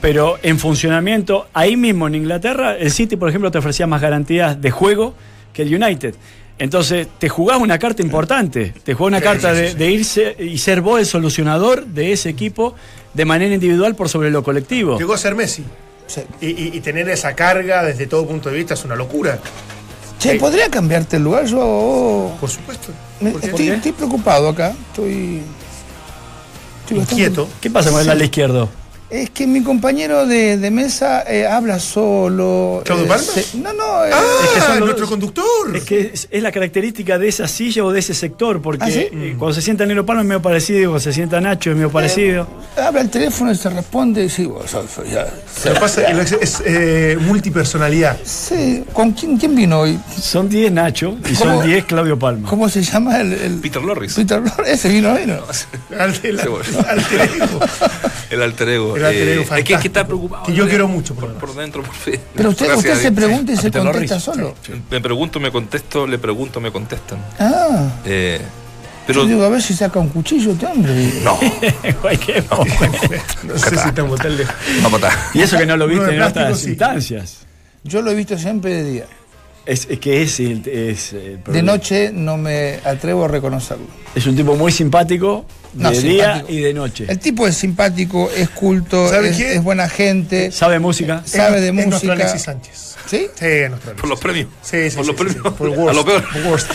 Pero en funcionamiento, ahí mismo en Inglaterra, el City, por ejemplo, te ofrecía más garantías de juego que el United. Entonces, te jugás una carta importante. Te jugás una Sí, carta sí, de, de irse y ser vos el solucionador de ese equipo de manera individual por sobre lo colectivo. Llegó a ser Messi. Sí. Y, y- y tener esa carga desde todo punto de vista es una locura. Che, Sí. ¿podría cambiarte el lugar? Yo Por supuesto. me- ¿Por qué? estoy, qué? estoy preocupado acá. Estoy. estoy bastante- Inquieto. ¿Qué pasa con el Sí. ala izquierdo? Es que mi compañero de, de mesa eh, habla solo. ¿Claudio eh, Palma? se- no, no. eh, ¡Ah! Es que son los- nuestro conductor. Es que es, es la característica de esa silla o de ese sector, porque ¿Ah, sí? eh, cuando se sienta Nero Palma es medio parecido, cuando se sienta Nacho es medio parecido. habla el teléfono y se responde. y Sí, vos sos- ya. Lo que pasa es que es, eh, multipersonalidad. Sí, ¿Con quién, quién vino hoy? Son 10 Nacho y ¿Cómo? son 10 Claudio Palma. ¿Cómo se llama el. el- Peter Lorris. Peter Lorre? Ese vino hoy. El alter ego. El alter ego Eh, es que, es que está fantástico. preocupado. Que yo quiero mucho, por por, dentro, por fin. Pero usted, Gracias usted a se pregunta y se contesta solo. Me pregunto, me contesto, le pregunto, me contestan. Ah, Eh, yo pero digo, a ver si saca un cuchillo este hombre. no, bo- No sé si estamos tan lejos. vamos a matar. y eso que no lo viste de en otras sí. instancias. Yo lo he visto siempre de día. Es, es que es, el- es el De noche no me atrevo a reconocerlo. Es un tipo muy simpático de No, día simpático. y de noche. El tipo es simpático, es culto, ¿Sabe es, es buena gente, Sabe música. sabe de Es nuestro música. Alexis Sánchez. ¿Sí? Sí, es nuestro Por los premios. Sí, sí, Por sí, los sí, premios. sí, por el A worst, lo peor. por worst.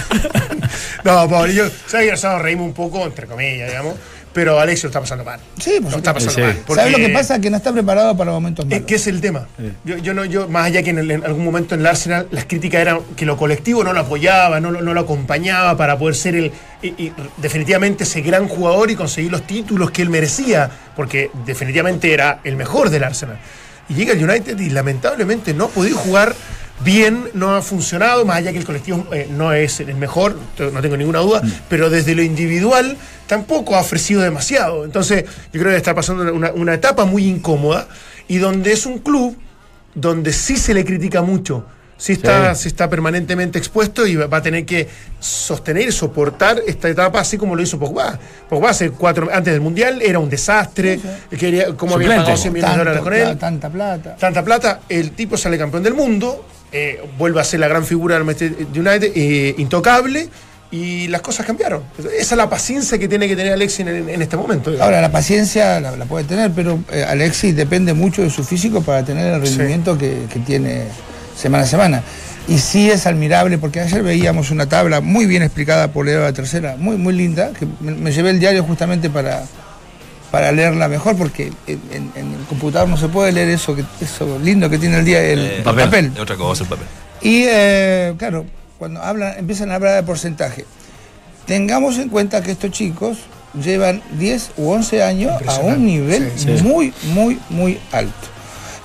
no, pobre, yo, ¿sabes que nosotros reímos un poco, entre comillas, digamos, pero Alexis lo está pasando mal. Sí, por lo está pasando Sí. mal. ¿Sabes lo que pasa? Que no está preparado para momentos Es malos. que es el tema. Yo, yo no, yo, más allá que en, el- en algún momento en el Arsenal las críticas eran que lo colectivo no lo apoyaba, no, lo- no lo acompañaba para poder ser el y- y definitivamente ese gran jugador y conseguir los títulos que él merecía, porque definitivamente era el mejor del Arsenal. Y llega el United y lamentablemente no ha podido jugar bien, no ha funcionado, más allá que el colectivo eh, no es el mejor, no tengo ninguna duda, pero desde lo individual tampoco ha ofrecido demasiado. Entonces, yo creo que está pasando una, una etapa muy incómoda y donde es un club donde sí se le critica mucho. Sí está, Sí. sí está permanentemente expuesto y va a tener que sostener y soportar esta etapa así como lo hizo Pogba. Pogba hace cuatro, antes del Mundial era un desastre, quería, como había pagado 100 millones de dólares con él tanta plata. tanta plata, el tipo sale campeón del mundo, eh, vuelve a ser la gran figura del Manchester United, eh, intocable, y las cosas cambiaron. Esa es la paciencia que tiene que tener Alexis en, en este momento. digamos. Ahora, la paciencia la, la puede tener, pero eh, Alexis depende mucho de su físico para tener el rendimiento que, que tiene semana a semana. Y sí es admirable, porque ayer veíamos una tabla muy bien explicada por Leo la Tercera, muy, muy linda, que me, me llevé el diario justamente para, para leerla mejor, porque en, en- en el computador no se puede leer eso, que, eso lindo que tiene el día el, Eh, el papel. Otra cosa el papel. Y eh, claro, cuando hablan, empiezan a hablar de porcentaje, tengamos en cuenta que estos chicos llevan 10 u 11 años a un nivel Sí, sí. muy, muy, muy alto.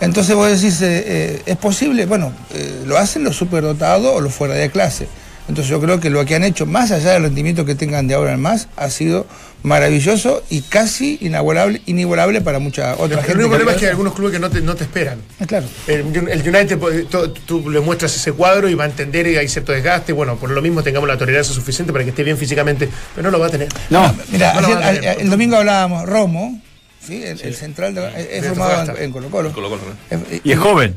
Entonces vos decís, eh, eh, ¿es posible? Bueno, eh, lo hacen los superdotados o los fuera de clase. Entonces yo creo que lo que han hecho, más allá del rendimiento que tengan de ahora en más, ha sido maravilloso y casi inigualable, inigualable para mucha otra el gente. único problema es que hay algunos clubes que no te, no te esperan. Ah, claro. El, el United, pues, tú, tú le muestras ese cuadro y va a entender que hay cierto desgaste. Bueno, por lo mismo tengamos la tolerancia suficiente para que esté bien físicamente, pero no lo va a tener. No, Mira, No lo ayer- van a tener. a- el domingo hablábamos, Romo, ¿sí? el, el central, de, es- formado en, en Colo Colo. Colo Colo, ¿no? y es joven.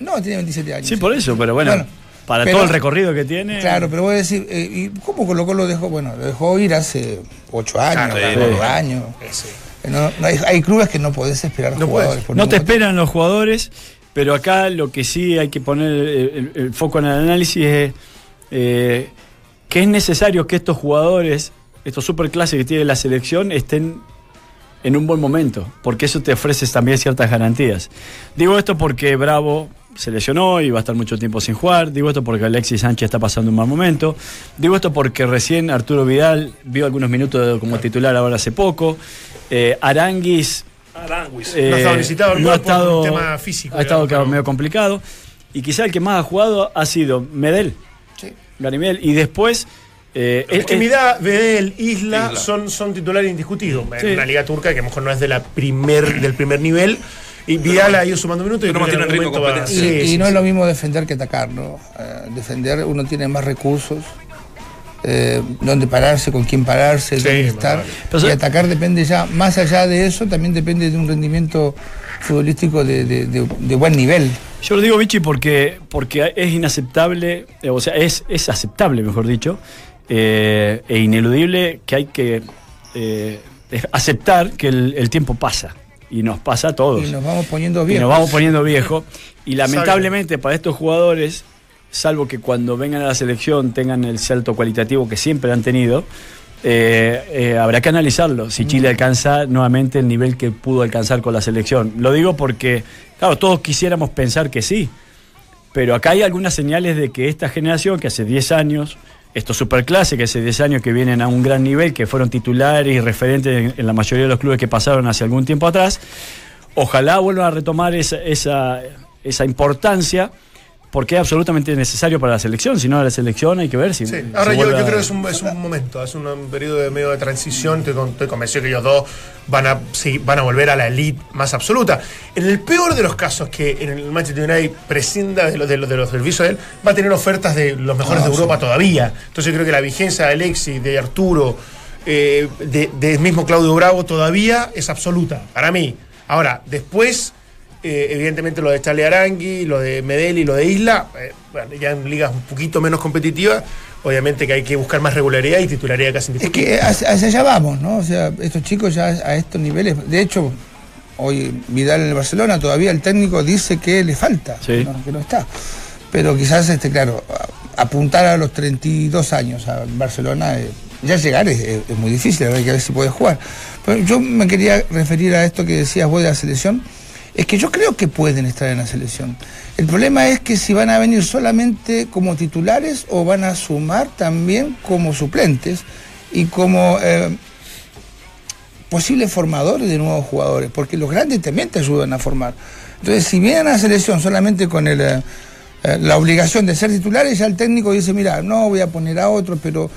No, tiene 27 años. Sí, por eso, pero bueno, Bueno, para pero- todo el recorrido que tiene. Claro, pero voy a decir, eh, ¿y cómo Colo Colo dejó? Bueno, lo dejó ir hace 8 años, Claro, sí, 9 sí. años. Sí. Eh, no- no hay, hay clubes que no podés esperar No jugadores. por No te motivo. esperan los jugadores, pero acá lo que sí hay que poner el, el- el foco en el análisis es eh, que es necesario que estos jugadores, estos superclases que tiene la selección, estén en un buen momento, porque eso te ofrece también ciertas garantías. Digo esto porque Bravo se lesionó y va a estar mucho tiempo sin jugar. Digo esto porque Alexis Sánchez está pasando un mal momento. Digo esto porque recién Arturo Vidal vio algunos minutos como titular ahora hace poco. Eh, Aranguis eh, no ha estado necesitado el no ha cuerpo por estado, un tema físico. Ha estado digamos, medio complicado. Y quizá el que más ha jugado ha sido Medel. Sí. Gary Medel. Y después. eh, el- el- Intimidad, Bedel, Isla, Isla. son, son titulares indiscutidos. Sí. En una liga turca que a lo mejor no es de la primer, del primer nivel. Y Vidal ha ido sumando minutos y pero el algún ritmo competencia. Y, Sí, y no sí. es lo mismo defender que atacar, ¿no? Eh, defender uno tiene más recursos, eh, dónde pararse, con quién pararse, Sí, dónde estar. vale. Pero y so- atacar depende ya, más allá de eso, también depende de un rendimiento futbolístico de, de- de- de buen nivel. Yo lo digo, Vichy, porque, porque es inaceptable, eh, o sea, es, es aceptable, mejor dicho, eh, e ineludible que hay que eh, aceptar que el, el tiempo pasa. Y nos pasa a todos. Y nos vamos poniendo Y bien. nos vamos poniendo viejos. Y lamentablemente para estos jugadores, salvo que cuando vengan a la selección tengan el salto cualitativo que siempre han tenido, eh, eh, habrá que analizarlo. Si Chile alcanza nuevamente el nivel que pudo alcanzar con la selección. Lo digo porque, claro, todos quisiéramos pensar que sí. Pero acá hay algunas señales de que esta generación, que hace 10 años, estos superclases que hace 10 años que vienen a un gran nivel, que fueron titulares y referentes en, la mayoría de los clubes que pasaron hace algún tiempo atrás, ojalá vuelvan a retomar esa, esa, esa importancia, porque es absolutamente necesario para la selección. Si no, la selección hay que ver si. Sí. Ahora yo, creo que es un, es un momento, es un, un periodo de medio de transición. Estoy, con- estoy convencido que ellos dos van a, sí, van a volver a la elite más absoluta. En el peor de los casos que en el Manchester United prescinda de, lo- de, lo- de los servicios de él, va a tener ofertas de los mejores Ah, de sí. Europa todavía. Entonces yo creo que la vigencia de Alexis, de Arturo, eh, de, de mismo Claudio Bravo todavía es absoluta, para mí. Ahora, después Eh, evidentemente lo de Charlie Arangui, lo de Medel y lo de Isla, eh, bueno, ya en ligas un poquito menos competitivas, obviamente que hay que buscar más regularidad y titularidad casi Es que hacia, allá vamos, ¿no? O sea, estos chicos ya a estos niveles, de hecho, hoy Vidal en el Barcelona, todavía el técnico dice que le falta, Sí. ¿no? que no está. Pero quizás, este, claro, apuntar a los 32 años a Barcelona, eh, ya llegar es, es- es muy difícil, hay que ver si puede jugar. Pero yo me quería referir a esto que decías vos de la selección, es que yo creo que pueden estar en la selección. El problema es que si van a venir solamente como titulares o van a sumar también como suplentes y como eh, posibles formadores de nuevos jugadores, porque los grandes también te ayudan a formar. Entonces, si vienen a la selección solamente con el, eh, eh, la obligación de ser titulares, ya el técnico dice, mira, no voy a poner a otro, pero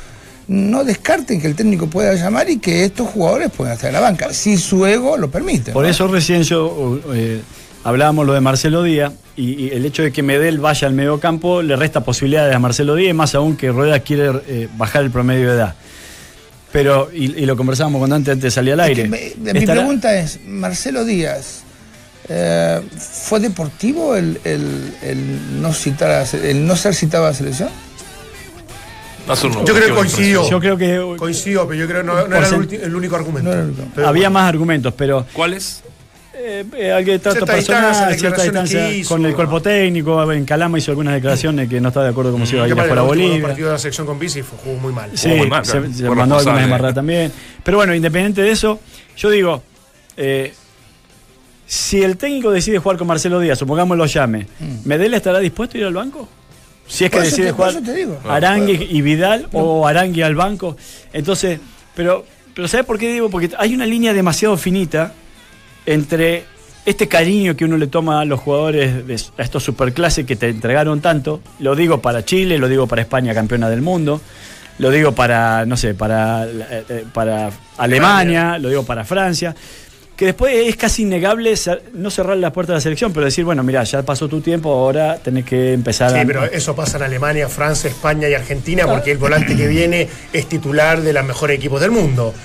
no descarten que el técnico pueda llamar y que estos jugadores puedan estar en la banca, si su ego lo permite. Por ¿no? eso recién yo eh, hablábamos lo de Marcelo Díaz y, y el hecho de que Medel vaya al medio campo le resta posibilidades a Marcelo Díaz, más aún que Rueda quiere eh, bajar el promedio de edad. Pero, y, y lo conversábamos cuando antes, antes salía al Es aire. que me- mi pregunta es, Marcelo Díaz, eh, ¿fue deportivo el, el- el no citar a el no ser citado a la selección? Yo creo que coincidió. Yo creo que Coincido, pero yo creo que no, no era el, Porcent- ulti- el único argumento. No era el único. Pero había bueno. más argumentos, pero ¿Cuáles? eh, eh, algo de trato Cierta personal, distancia, cierta distancia hizo. con el cuerpo técnico. En Calama hizo algunas declaraciones que no estaba de acuerdo cómo se iba a ir Que a para fuera a el Bolivia. partido de la selección con Bici fue, jugó muy mal. Sí, Jugó muy mal, se, claro. se Fue mandó algunas embarradas también. Pero bueno, independiente de eso, yo digo, eh, si el técnico decide jugar con Marcelo Díaz, supongamos lo llame, ¿Medel estará dispuesto a ir al banco? Si es que decide te- jugar digo. Arangue y Vidal o Arangue al banco. Entonces, pero, pero ¿sabes por qué digo? Porque hay una línea demasiado finita entre este cariño que uno le toma a los jugadores de a estos superclases que te entregaron tanto, lo digo para Chile, lo digo para España campeona del mundo, lo digo para, no sé, para, eh, eh, para Alemania, lo digo para Francia, que después es casi innegable no cerrar las puertas de la selección, pero decir, bueno, mira, ya pasó tu tiempo, ahora tenés que empezar Sí, a... pero eso pasa en Alemania, Francia, España y Argentina porque el volante que viene es titular de los mejores equipos del mundo.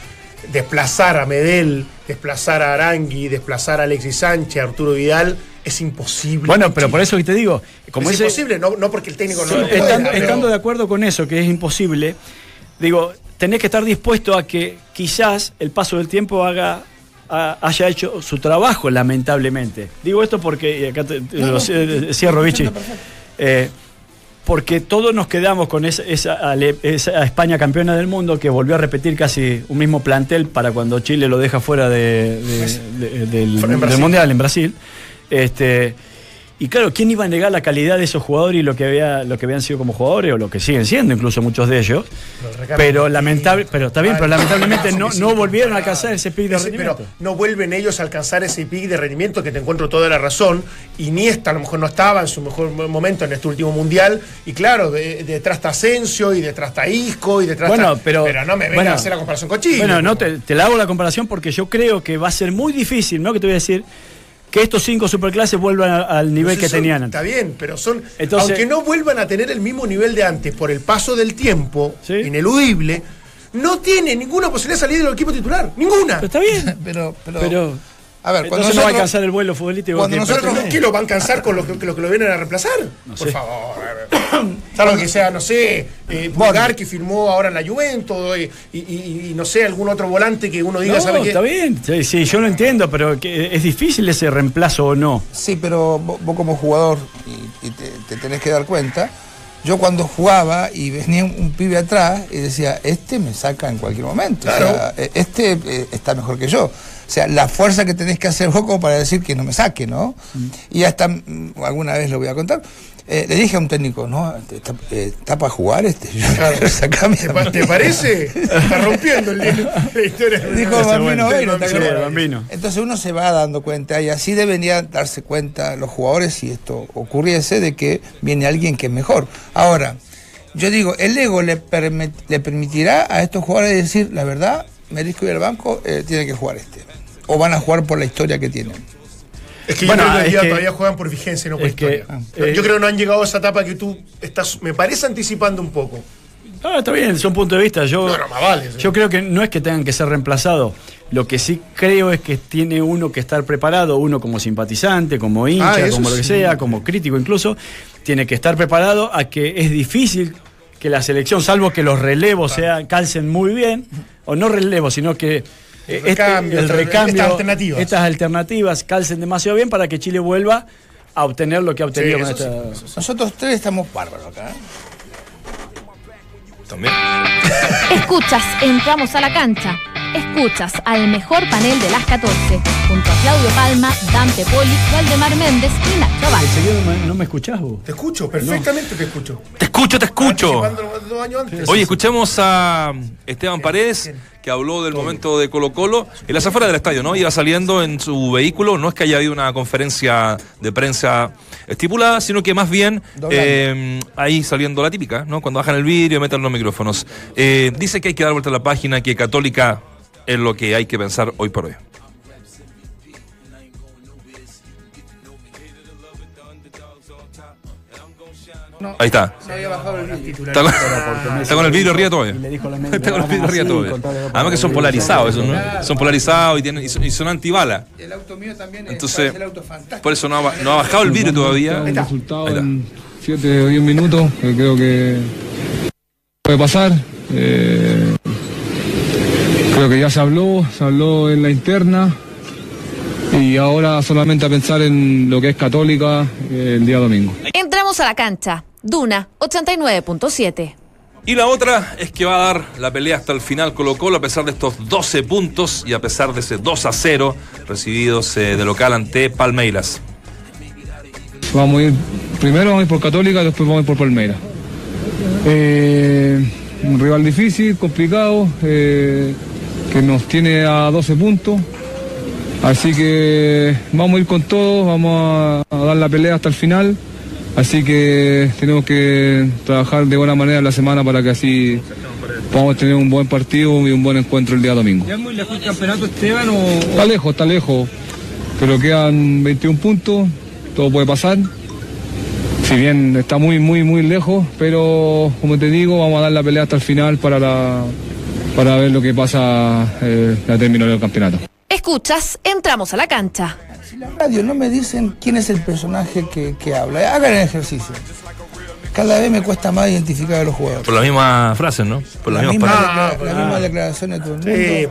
Desplazar a Medel, desplazar a Arangui, desplazar a Alexis Sánchez, a Arturo Vidal, es imposible. Bueno, pero por eso que te digo, como es ese- imposible, no, no porque el técnico no lo pueda, estando, pero- estando de acuerdo con eso, que es imposible, digo, tenés que estar dispuesto a que quizás el paso del tiempo haga haya hecho su trabajo, lamentablemente. Digo esto porque, y acá te- te lo ci- cierro, Vichy, eh, porque todos nos quedamos con esa, esa, esa España campeona del mundo que volvió a repetir casi un mismo plantel para cuando Chile lo deja fuera de- de- de- del. Mundial en Brasil. Este, y claro, ¿quién iba a negar la calidad de esos jugadores y lo que, había, lo que habían sido como jugadores o lo que siguen siendo incluso muchos de ellos? Pero Pero lamentable, pero está bien, pero Vale. lamentablemente no, no volvieron a alcanzar ese pic de rendimiento. Pero no vuelven ellos a alcanzar ese pic de rendimiento que te encuentro toda la razón. Iniesta a lo mejor no estaba en su mejor momento en este último mundial. Y claro, de- detrás está Asensio y detrás está Isco y detrás Bueno, está- pero, no me bueno, a hacer la comparación con Chile. Bueno, no te, te la hago la comparación porque yo creo que va a ser muy difícil, ¿no? Que te voy a decir que estos cinco superclases vuelvan a- al nivel Entonces que son- tenían antes. Está bien, pero son. Entonces- aunque no vuelvan a tener el mismo nivel de antes por el paso del tiempo, Sí. ineludible, no tiene ninguna posibilidad de salir del equipo titular. Ninguna. Pero está bien. Pero, pero, Pero a ver, cuando entonces no va a nosotros, alcanzar el vuelo futbolístico. cuando que- nosotros- ¿Pero ¿Qué lo van a cansar con lo que, lo que lo vienen a reemplazar? Por sé. favor. Salvo que sea, no sé, eh, Bulgar que firmó ahora en la Juventus eh, y, y- y no sé, algún otro volante que uno diga, No, ¿sabe qué? está bien. Sí, sí, yo lo entiendo, pero que es difícil ese reemplazo o no. Sí, pero vos, vos como jugador, y, y te, te tenés que dar cuenta, yo cuando jugaba y venía un, un pibe atrás y decía, este me saca en cualquier momento, o sea, Claro. eh, este eh, está mejor que yo. O sea, la fuerza que tenés que hacer vos como para decir que no me saque, ¿no? Y hasta, mm, alguna vez lo voy a contar, eh, le dije a un técnico, no, está, eh, está para jugar este, yo, sacame ¿Te, a pa- mí". te parece? Está rompiendo el, la historia. Dijo Bambino bueno. Bambino. Entonces uno se va dando cuenta y así deberían darse cuenta los jugadores si esto ocurriese de que viene alguien que es mejor. Ahora, yo digo, el ego le, le permitirá a estos jugadores decir, la verdad, merezco ir al banco, eh, tiene que jugar este. O van a jugar por la historia que tienen. Es que Bueno, yo creo que hoy es día que- todavía juegan por vigencia y no por que, historia. eh, yo creo que no han llegado a esa etapa que tú estás, me parece, anticipando un poco. Ah, está bien, son puntos de vista. Yo, No, no, más vale, sí. yo creo que no es que tengan que ser reemplazados, Lo que sí creo es que tiene uno que estar preparado, uno como simpatizante, como hincha, Ah, eso como lo que sí. sea, como crítico incluso, tiene que estar preparado a que es difícil que la selección, salvo que los relevos sea, calcen muy bien, o no relevos, sino que eh, este- el estas- recambio, estas alternativas. estas alternativas calcen demasiado bien para que Chile vuelva a obtener lo que ha obtenido Sí, con. Nosotros tres estamos bárbaros acá. ¿eh? También. Escuchas, entramos a la cancha. Escuchas al mejor panel de las 14, junto a Claudio Palma, Dante Poli, Valdemar Méndez y Nacho. Enseguida no me, no me escuchás vos. Te escucho, perfectamente te escucho. Te escucho, te escucho. Dos años antes. Oye, escuchamos a Esteban Paredes, que habló del momento de Colo Colo en las afueras del estadio, ¿no? Iba saliendo en su vehículo, no es que haya habido una conferencia de prensa estipulada, sino que más bien eh, ahí saliendo la típica, ¿no? Cuando bajan el vídeo, meten los micrófonos. Eh, dice que hay que dar vuelta a la página, que Católica es lo que hay que pensar hoy por hoy. Ahí está. No había bajado el vídeo. Está con, está con el vidrio arriba todavía. Está con el vidrio arriba todavía. Además que son polarizados esos, ¿no? Son polarizados y, tienen, y son, y son antibala. El auto mío también Entonces, es el auto fantástico. Por eso no ha, no ha bajado el vidrio todavía. Un resultado en 7 o 10 minutos, que creo que puede pasar. Eh, creo que ya se habló, se habló en la interna y ahora solamente a pensar en lo que es católica eh, el día domingo. Entramos a la cancha. Duna 89.7. Y la otra es que va a dar la pelea hasta el final Colo Colo a pesar de estos 12 puntos y a pesar de ese 2 a 0 recibidos eh, de local ante Palmeiras. Vamos a ir, primero vamos a ir por Católica, después vamos a ir por Palmeiras. Eh, un rival difícil, complicado, eh, que nos tiene a 12 puntos. Así que vamos a ir con todo, vamos a, a dar la pelea hasta el final. Así que tenemos que trabajar de buena manera la semana para que así podamos tener un buen partido y un buen encuentro el día domingo. ¿Ya muy lejos el campeonato, Esteban? O... Está lejos, está lejos. Pero quedan 21 puntos, todo puede pasar. Si bien está muy, muy, muy lejos, pero como te digo, vamos a dar la pelea hasta el final para, la, para ver lo que pasa eh, a término del campeonato. Escuchas, entramos a la cancha. Si la radio no me dicen quién es el personaje que, que habla, hagan el ejercicio. Cada vez me cuesta más identificar a los jugadores. Por la misma frase, ¿no? Por las la mismas misma, palabras. declara- la misma declaración de todo el mundo. Sí. Eh,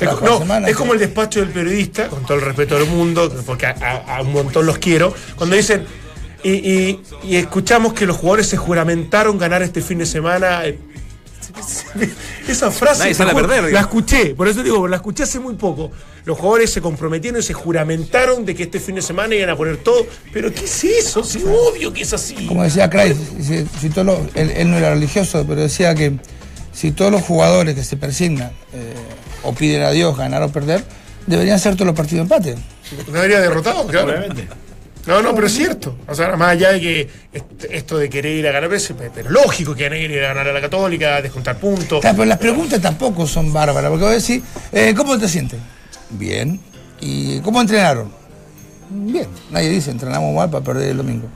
Es, no, la semana, es sí. como el despacho del periodista, con todo el respeto del mundo, porque a, a- a un montón los quiero, cuando dicen, y, y- y escuchamos que los jugadores se juramentaron ganar este fin de semana. Esa frase Nadie sale a la escuché, por eso digo, la escuché hace muy poco. Los jugadores se comprometieron y se juramentaron de que este fin de semana iban a poner todo. Pero ¿qué es eso? Sí, obvio que es así. Como decía Craig, si todos los- él, él no era religioso, pero decía que si todos los jugadores que se persignan eh, o piden a Dios ganar o perder, deberían ser todos los partidos empate. No habría derrotado, claro. No, no, pero es cierto. O sea, más allá de que est- esto de querer ir a ganar, pero, pero lógico que querer ir a ganar a la Católica, descontar puntos. Claro, pero las preguntas tampoco son bárbaras, porque vos decís, eh, ¿cómo te sientes? Bien. ¿Y cómo entrenaron? Bien. Nadie dice, entrenamos mal para perder el domingo.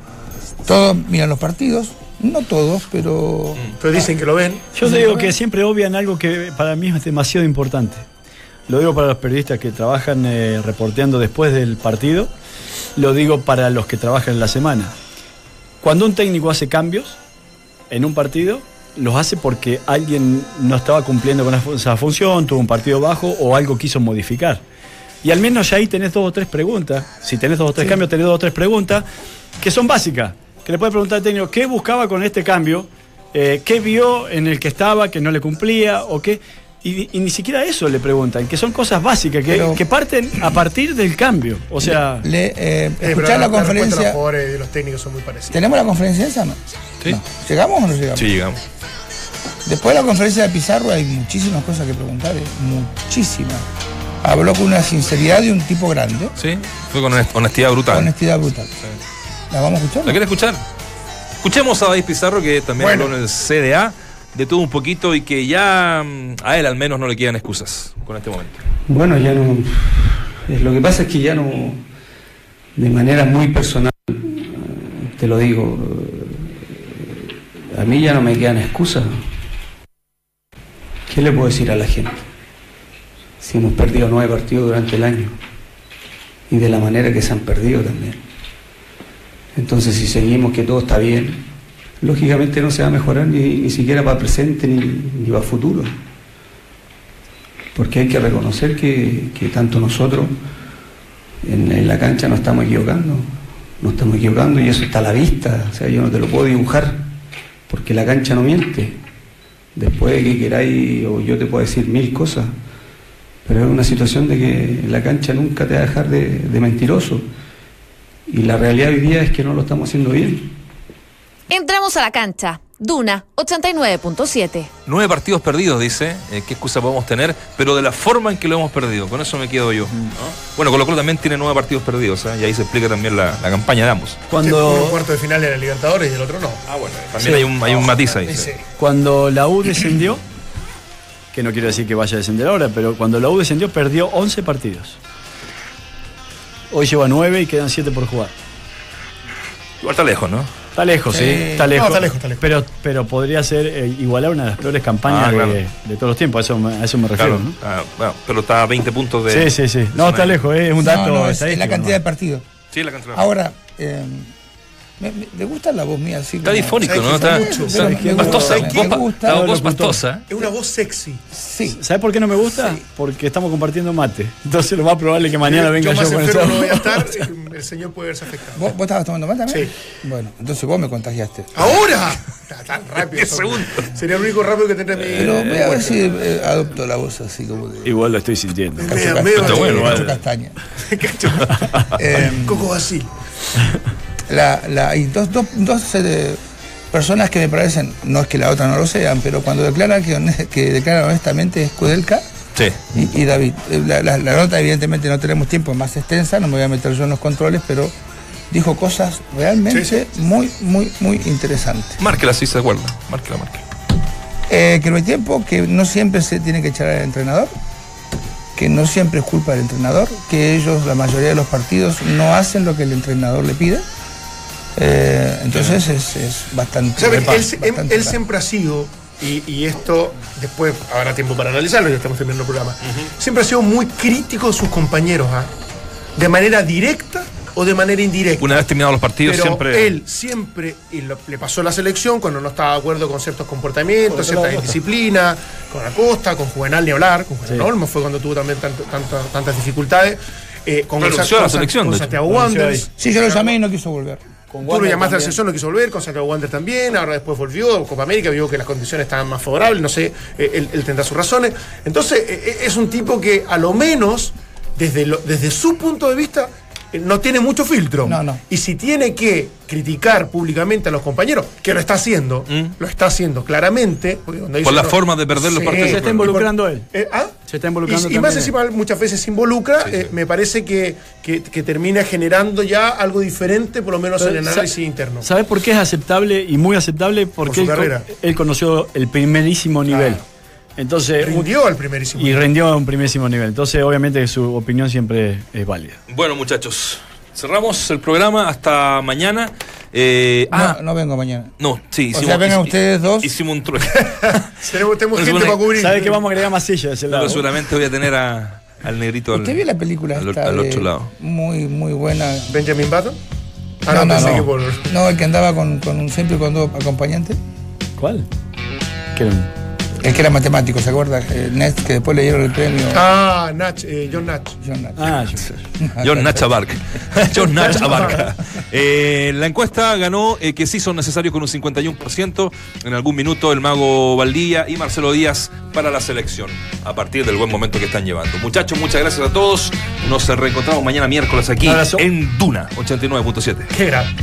Todos miran los partidos, no todos, pero... Pero dicen que lo ven. Yo te digo que siempre obvian algo que para mí es demasiado importante. Lo digo para los periodistas que trabajan eh, reporteando después del partido, lo digo para los que trabajan en la semana. Cuando un técnico hace cambios en un partido, los hace porque alguien no estaba cumpliendo con esa- función, tuvo un partido bajo o algo quiso modificar. Y al menos ya ahí tenés dos o tres preguntas. Si tenés dos o tres cambios, tenés dos o tres preguntas que son básicas. Que le puedes preguntar al técnico, ¿qué buscaba con este cambio? Eh, ¿Qué vio en el que estaba que no le cumplía? ¿O qué? Y, y ni siquiera eso le preguntan, que son cosas básicas, que, Pero- que parten a partir del cambio. O sea, Le, eh, Eh, escuchar la, de los conferencia... jugadores y de los técnicos son muy parecidas. ¿Tenemos la conferencia esa? No? Sí. No. ¿Llegamos o no llegamos? Sí, llegamos. Después de la conferencia de Pizarro hay muchísimas cosas que preguntar, eh, muchísimas. Habló con una sinceridad de un tipo grande, Sí, fue con honest- honestidad brutal. honestidad brutal. ¿La vamos a escuchar? ¿La quiere escuchar? Escuchemos a David Pizarro, que también Bueno. habló en el CDA de todo un poquito y que ya mm, a él al menos no le quedan excusas con este momento. Bueno, ya no. Lo que pasa es que ya no. De manera muy personal, eh, te lo digo. eh, A mí ya no me quedan excusas. ¿Qué le puedo decir a la gente? si hemos perdido nueve partidos durante el año y de la manera que se han perdido también. Entonces, si seguimos que todo está bien, lógicamente no se va a mejorar ni, ni siquiera para presente ni, ni para futuro. Porque hay que reconocer que, que tanto nosotros en, la cancha nos estamos equivocando, nos estamos equivocando y eso está a la vista, o sea, yo no te lo puedo dibujar, porque la cancha no miente. Después de que queráis, o yo te puedo decir mil cosas, pero es una situación de que la cancha nunca te va a dejar de, de mentiroso. Y la realidad hoy día es que no lo estamos haciendo bien. Entramos a la cancha. Duna 89.7. Nueve partidos perdidos, dice. Eh, ¿Qué excusa podemos tener? Pero de la forma en que lo hemos perdido. Con eso me quedo yo. ¿no? Bueno, Colo Colo también tiene nueve partidos perdidos. ¿eh? Y ahí se explica también la, la campaña de ambos. Cuando, cuarto de final en la Libertadores y el otro no. Ah, bueno. También hay, un, hay un matiz ahí. Sí. cuando la U descendió, que no quiero decir que vaya a descender ahora, pero cuando la U descendió perdió 11 partidos. Hoy lleva 9 y quedan 7 por jugar. Igual está lejos, ¿no? Está lejos, sí, Sí. está lejos. No, está lejos, está lejos. Pero, pero podría ser eh, igualar una de las peores campañas Ah, claro. de, de todos los tiempos, a eso, me- a eso me refiero. Claro. ¿no? Ah, bueno, pero está a 20 puntos de. Sí, sí, sí. No, está lejos, eh, es un dato No, no, es, la cantidad de partidos. Sí, la cantidad. Ahora, eh, me, me- me gusta la voz mía así. Está difónico, ¿sabes ¿no? Está, Mucho. pastosa. Voz pastosa. Es una voz sexy. Sí. ¿Sabes por qué no me gusta? Porque estamos compartiendo mate. Entonces lo más probable es que mañana venga yo, con esa no voy a estar, eh, el señor puede verse afectado. ¿Vos, vos estabas tomando mal también? Sí. Bueno, entonces vos me contagiaste. ¡Ahora! Está tan rápido. Diez segundos. Sería el único rápido que tendré mi. Pero voy a ver si eh, adopto la voz así como de Igual lo estoy sintiendo. Cacho, Medio- Cas- medio- Cacho- bueno, Cacho vale. Castaña. Cacho. Em, Coco Basil. la, la, hay dos, dos, dos eh, personas que me parecen, no es que la otra no lo sean, pero cuando declaran que, que declaran honestamente es Kudelka Sí. y, y David. Eh, La, la- la nota evidentemente no tenemos tiempo, es más extensa, no me voy a meter yo en los controles, pero dijo cosas realmente Sí, muy, muy, muy interesantes. Márquela si se acuerda. Márquela, márquela. Eh, que no hay tiempo, que no siempre se tiene que echar al entrenador, que no siempre es culpa del entrenador, que ellos, la mayoría de los partidos, no hacen lo que el entrenador le pide. Eh, entonces es, es bastante. ¿Sabes? Él, bastante él- él claro. siempre ha sido, y, y esto después habrá tiempo para analizarlo, ya estamos terminando el programa, siempre ha sido muy crítico de sus compañeros, ¿ah? de manera directa o de manera indirecta. Una vez terminados los partidos, Pero siempre. él siempre, y lo- le pasó a la selección cuando no estaba de acuerdo con ciertos comportamientos, cierta indisciplina, con Acosta, con Juvenal ni hablar, con Juvenal Sí. Olmo fue cuando tuvo también tanto- tanto- tantas dificultades, eh, con, a la selección, con de hecho. Santiago Wanderers. Sí, yo lo llamé y no quiso volver. Con Tú lo llamaste a la selección, no quiso volver, con Santiago Wander también, ahora después volvió, Copa América, vio que las condiciones estaban más favorables, no sé, eh, él, él tendrá sus razones. Entonces, eh, eh, es un tipo que a lo menos, desde, lo- desde su punto de vista, no tiene mucho filtro. No, no. Y si tiene que criticar públicamente a los compañeros, que lo está haciendo, lo está haciendo claramente. porque cuando dice Por la no- forma de perder los partidos. Se está involucrando él. eh, ¿ah? Se está involucrando Y, y más encima muchas veces se involucra, Sí, eh, me parece que, que- que termina generando ya algo diferente, por lo menos en el análisis interno. ¿Sabes por qué es aceptable y muy aceptable? Porque su él, él conoció el primerísimo nivel. Entonces, Rindió al primerísimo. y rindió a un primerísimo nivel. Entonces, obviamente, su opinión siempre es válida. Bueno, muchachos, cerramos el programa hasta mañana. Eh, No, ah, no vengo mañana. no, sí, O sea, vengan ustedes dos. Hicimos un trueque. Tenemos, gente para cubrir. ¿Sabe que vamos a agregar más sillas lado? Pero seguramente voy a tener a- al negrito al, ¿Usted vio la película al, esta al de- otro lado. Muy, muy buena. Benjamin Button. Ah, No, no, no, no. por. No, el que andaba con, con un siempre con dos acompañantes. ¿Cuál? ¿Qué El que era matemático, ¿se acuerda? Eh, Ned, que después le dieron el premio. Ah, Nach, eh, John Nach. John. Ah, yo- John Nacha Barca. John Nacha Barca. Eh, la encuesta ganó eh, que sí son necesarios con un 51%. En algún minuto el mago Valdía y Marcelo Díaz para la selección. A partir del buen momento que están llevando. Muchachos, muchas gracias a todos. Nos reencontramos mañana miércoles aquí en Duna 89.7. Qué grande.